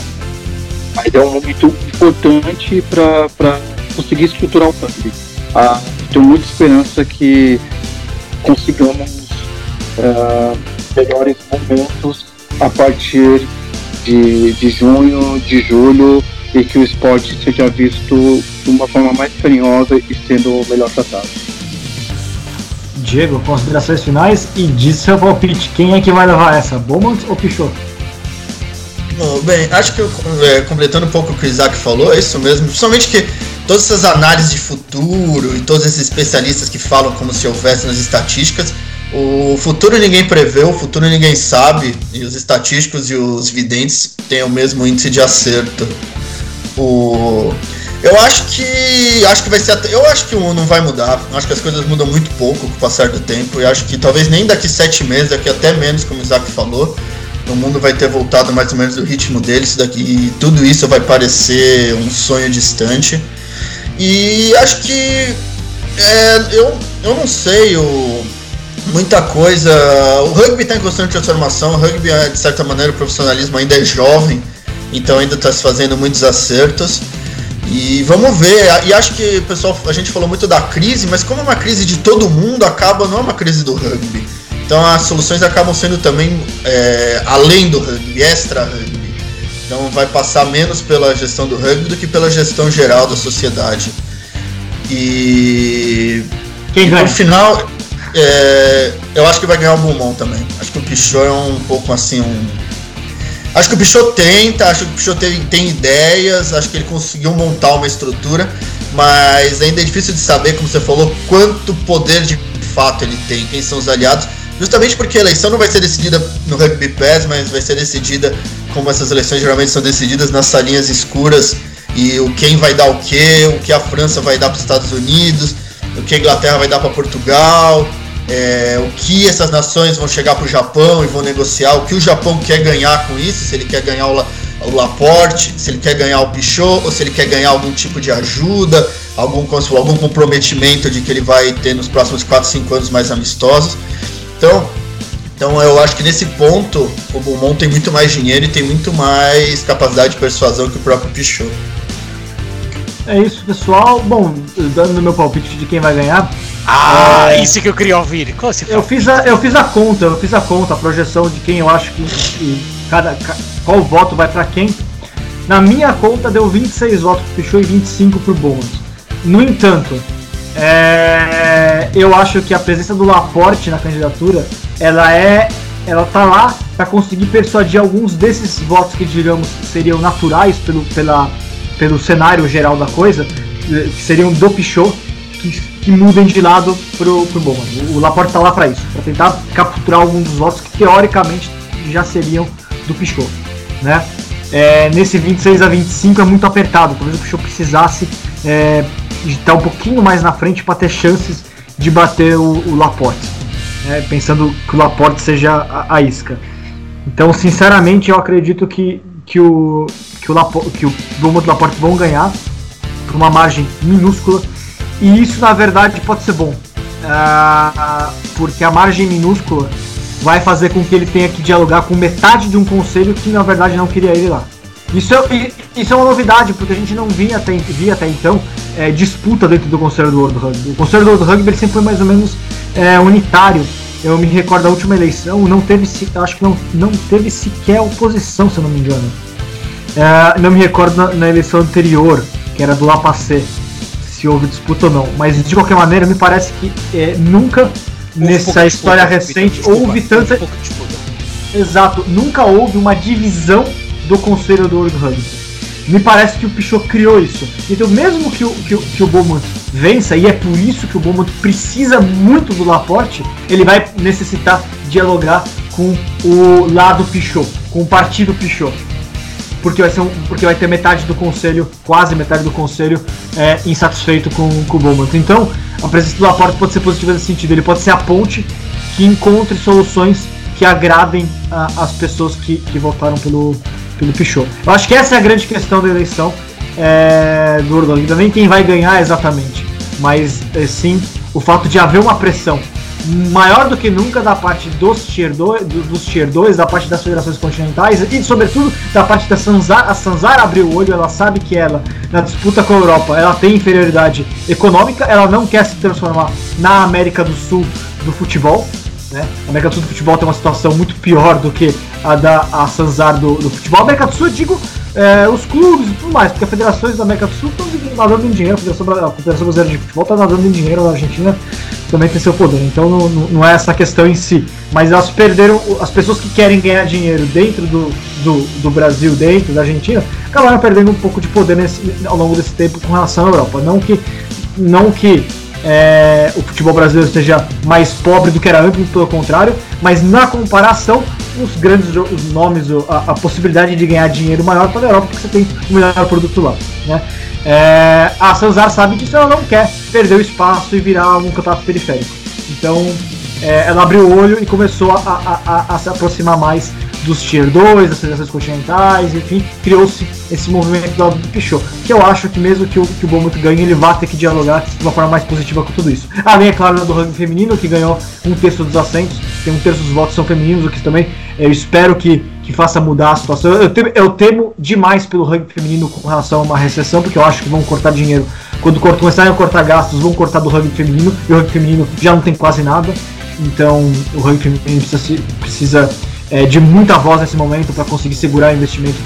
mas é um momento importante para conseguir estruturar o rugby. Ah, tenho muita esperança que consigamos uh, melhores momentos a partir de, de junho, de julho, e que o esporte seja visto de uma forma mais carinhosa e sendo melhor tratado. Diego, considerações finais e diz seu palpite. Quem é que vai levar essa, Beaumont ou Pichot? bem, acho que é, completando um pouco o que o Isaac falou, é isso mesmo. Principalmente que todas essas análises de futuro e todos esses especialistas que falam como se houvesse nas estatísticas, o futuro ninguém prevê, o futuro ninguém sabe, e os estatísticos e os videntes têm o mesmo índice de acerto. O eu acho que acho que vai ser até, eu acho que não vai mudar. Acho que as coisas mudam muito pouco com o passar do tempo e acho que talvez nem daqui sete meses, daqui até menos, como o Isaac falou, o mundo vai ter voltado mais ou menos do ritmo dele. Isso daqui, e tudo isso vai parecer um sonho distante. E acho que é, eu, eu não sei o muita coisa. O rugby está em constante transformação. O rugby, é, de certa maneira, o profissionalismo ainda é jovem, então ainda está se fazendo muitos acertos. E vamos ver. E acho que, pessoal, a gente falou muito da crise, mas como é uma crise de todo mundo, acaba não é uma crise do rugby. Então as soluções acabam sendo também é, além do rugby, extra rugby. Então vai passar menos pela gestão do rugby do que pela gestão geral da sociedade. E, Quem e no final, é, eu acho que vai ganhar o Beaumont também. Acho que o Pichot é um pouco assim um. Acho que o Pichot tenta, acho que o Pichot tem, tem ideias, acho que ele conseguiu montar uma estrutura, mas ainda é difícil de saber, como você falou, quanto poder de fato ele tem, quem são os aliados. Justamente porque a eleição não vai ser decidida no Rugby Pass, mas vai ser decidida como essas eleições geralmente são decididas nas salinhas escuras e o quem vai dar o que, o que a França vai dar para os Estados Unidos, o que a Inglaterra vai dar para Portugal, é, o que essas nações vão chegar para o Japão e vão negociar, o que o Japão quer ganhar com isso, se ele quer ganhar o, o Laporte, se ele quer ganhar o Pichot, ou se ele quer ganhar algum tipo de ajuda, algum, algum comprometimento de que ele vai ter nos próximos 4, 5 anos mais amistosos. Então, então eu acho que nesse ponto o Beaumont tem muito mais dinheiro e tem muito mais capacidade de persuasão que o próprio Pichot. É isso, pessoal. Bom, dando meu palpite de quem vai ganhar, Ah, É. isso que eu queria ouvir. Qual esse eu fiz a, eu fiz a conta, eu fiz a conta, a projeção de quem eu acho que, que cada, ca- qual voto vai pra quem. Na minha conta deu 26 votos pro Pichot e 25 pro Bowman. No entanto, é, eu acho que a presença do Laporte na candidatura, ela é, ela tá lá para conseguir persuadir alguns desses votos que digamos seriam naturais pelo, pela, pelo cenário geral da coisa, eh, que seriam do Pichot, que, que mudem de lado pro, pro Bowman. O, Laporte tá lá para isso, para tentar capturar alguns dos votos que teoricamente já seriam do Pichot, né? É, nesse 26 a 25 é muito apertado, talvez o Pichot precisasse é, estar um pouquinho mais na frente para ter chances de bater o, o Laporte, né? pensando que o Laporte seja a, a isca. Então, sinceramente, eu acredito que, que o que o, Lapo, que o Beaumont e o Laporte vão ganhar por uma margem minúscula e isso na verdade pode ser bom, Ah, porque a margem minúscula vai fazer com que ele tenha que dialogar com metade de um conselho que na verdade não queria ele lá. Isso é, isso é uma novidade, porque a gente não via até, via até então é, disputa dentro do Conselho do World Rugby. O Conselho do World Rugby sempre foi mais ou menos é, unitário. Eu me recordo da última eleição, não teve, acho que não, não teve sequer oposição, se eu não me engano. É, não me recordo na, na eleição anterior, que era do Lapacé, se houve disputa ou não. Mas de qualquer maneira, me parece que é, nunca Houve nessa história disputa, recente houve tanta. Exato, nunca houve uma divisão do Conselho do World Rugby. Me parece que o Pichot criou isso. Então, mesmo que o, que, o- que o Beaumont vença, e é por isso que o Beaumont precisa muito do Laporte, ele vai necessitar dialogar com o lado Pichot, com o partido Pichot. Porque vai, ser um- porque vai ter metade do conselho, quase metade do conselho, é, insatisfeito com, com o Beaumont. Então, a presença do Laporte pode ser positiva nesse sentido. Ele pode ser a ponte que encontre soluções que agradem a- as pessoas que, que votaram pelo, pelo Pichot. Eu acho que essa é a grande questão da eleição é, do Orlando. Ainda nem quem vai ganhar exatamente, mas é, sim o fato de haver uma pressão maior do que nunca da parte dos tier 2, do- dos tier 2 da parte das federações continentais e sobretudo da parte da Sanzar. A Sanzar abriu o olho, ela sabe que ela na disputa com a Europa, ela tem inferioridade econômica, ela não quer se transformar na América do Sul do futebol, né? A América do Sul do futebol tem uma situação muito pior do que a da a Sanzar do, do futebol. A América do Sul, eu digo, é, os clubes e tudo mais, porque as federações da América do Sul estão nadando em dinheiro, a a Federação Brasileira de Futebol está nadando em dinheiro, a Argentina também tem seu poder. Então não, não- é essa questão em si. Mas elas perderam, as pessoas que querem ganhar dinheiro dentro do, do, do Brasil, dentro da Argentina, acabaram perdendo um pouco de poder nesse, ao longo desse tempo com relação à Europa. Não que, não que é, o futebol brasileiro esteja mais pobre do que era antes, pelo contrário, mas na comparação, os grandes os nomes, a, a possibilidade de ganhar dinheiro maior para a Europa, porque você tem o melhor produto lá. Né? É, a Sanzar sabe disso, ela não quer perder o espaço e virar um campeonato periférico. Então é, ela abriu o olho e começou a, a- a- a se aproximar mais dos Tier 2, das federações continentais, enfim, criou-se esse movimento do Pichot, que eu acho que mesmo que o, que o Beaumont ganhe, ele vai ter que dialogar de uma forma mais positiva com tudo isso. Além, é claro, do rugby feminino, que ganhou um terço dos assentos, tem um terço dos votos são femininos, o que também eu espero que, que faça mudar a situação. Eu temo, eu temo demais pelo rugby feminino com relação a uma recessão, porque eu acho que vão cortar dinheiro. Quando começarem a cortar gastos, vão cortar do rugby feminino, e o rugby feminino já não tem quase nada. Então o rugby feminino precisa, precisa é, de muita voz nesse momento para conseguir segurar o investimento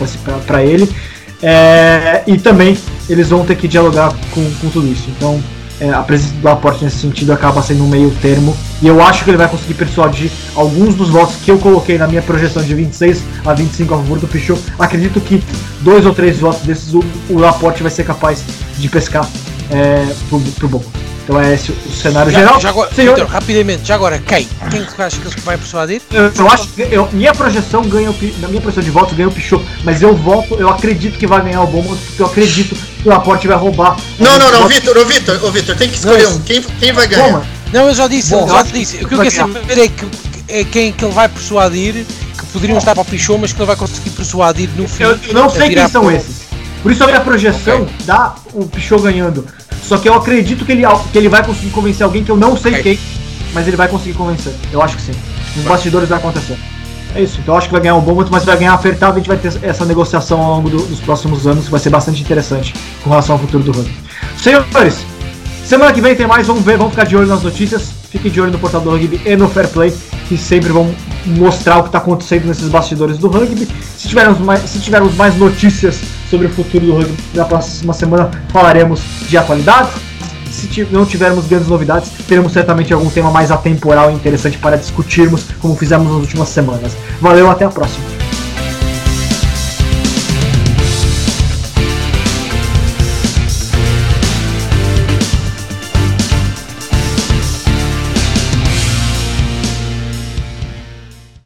para ele. É, e também eles vão ter que dialogar com, com tudo isso. Então, é, a presença do Laporte nesse sentido acaba sendo um meio termo. E eu acho que ele vai conseguir persuadir alguns dos votos que eu coloquei na minha projeção de 26 a 25 a favor do Pichot. Acredito que dois ou três votos desses o, o Laporte vai ser capaz de pescar é, pro, pro Boca. Então é esse o cenário Já, geral. já agora, Senhor- Vitor, rapidamente, já agora, quem? Quem que tu acha que vai persuadir? Eu, eu acho que eu- minha projeção ganha o na minha projeção de votos ganha o Pichot, mas eu voto, eu acredito que vai ganhar o Bournemouth porque eu acredito o Laporte vai roubar. Não, não, não, Vitor, ô Vitor, ô Vitor, tem que escolher Não, um. Quem, quem vai ganhar? Não, eu já disse, Bom, eu já disse. O que eu quero saber é, que, é quem que ele vai persuadir, que poderiam estar para o Pichot, mas que não vai conseguir persuadir no fim. eu, eu não sei quem são para o- esses. Por isso a minha projeção Ok. dá o Pichot ganhando. Só que eu acredito que ele, que ele vai conseguir convencer alguém que eu não sei Ok. quem, mas ele vai conseguir convencer. Eu acho que sim. Nos bastidores vai acontecer. É isso. Então acho que vai ganhar o Bournemouth, mas vai ganhar apertado. A gente vai ter essa negociação ao longo do- dos próximos anos, que vai ser bastante interessante com relação ao futuro do rugby. Senhores, semana que vem tem mais. Vamos ver, vamos ficar de olho nas notícias. Fiquem de olho no portal do rugby e no Fair Play, que sempre vão mostrar o que está acontecendo nesses bastidores do rugby. Se tivermos mais, se tivermos mais notícias sobre o futuro do rugby na próxima semana, falaremos de atualidades. Se não tivermos grandes novidades, teremos certamente algum tema mais atemporal e interessante para discutirmos, como fizemos nas últimas semanas. Valeu, até a próxima.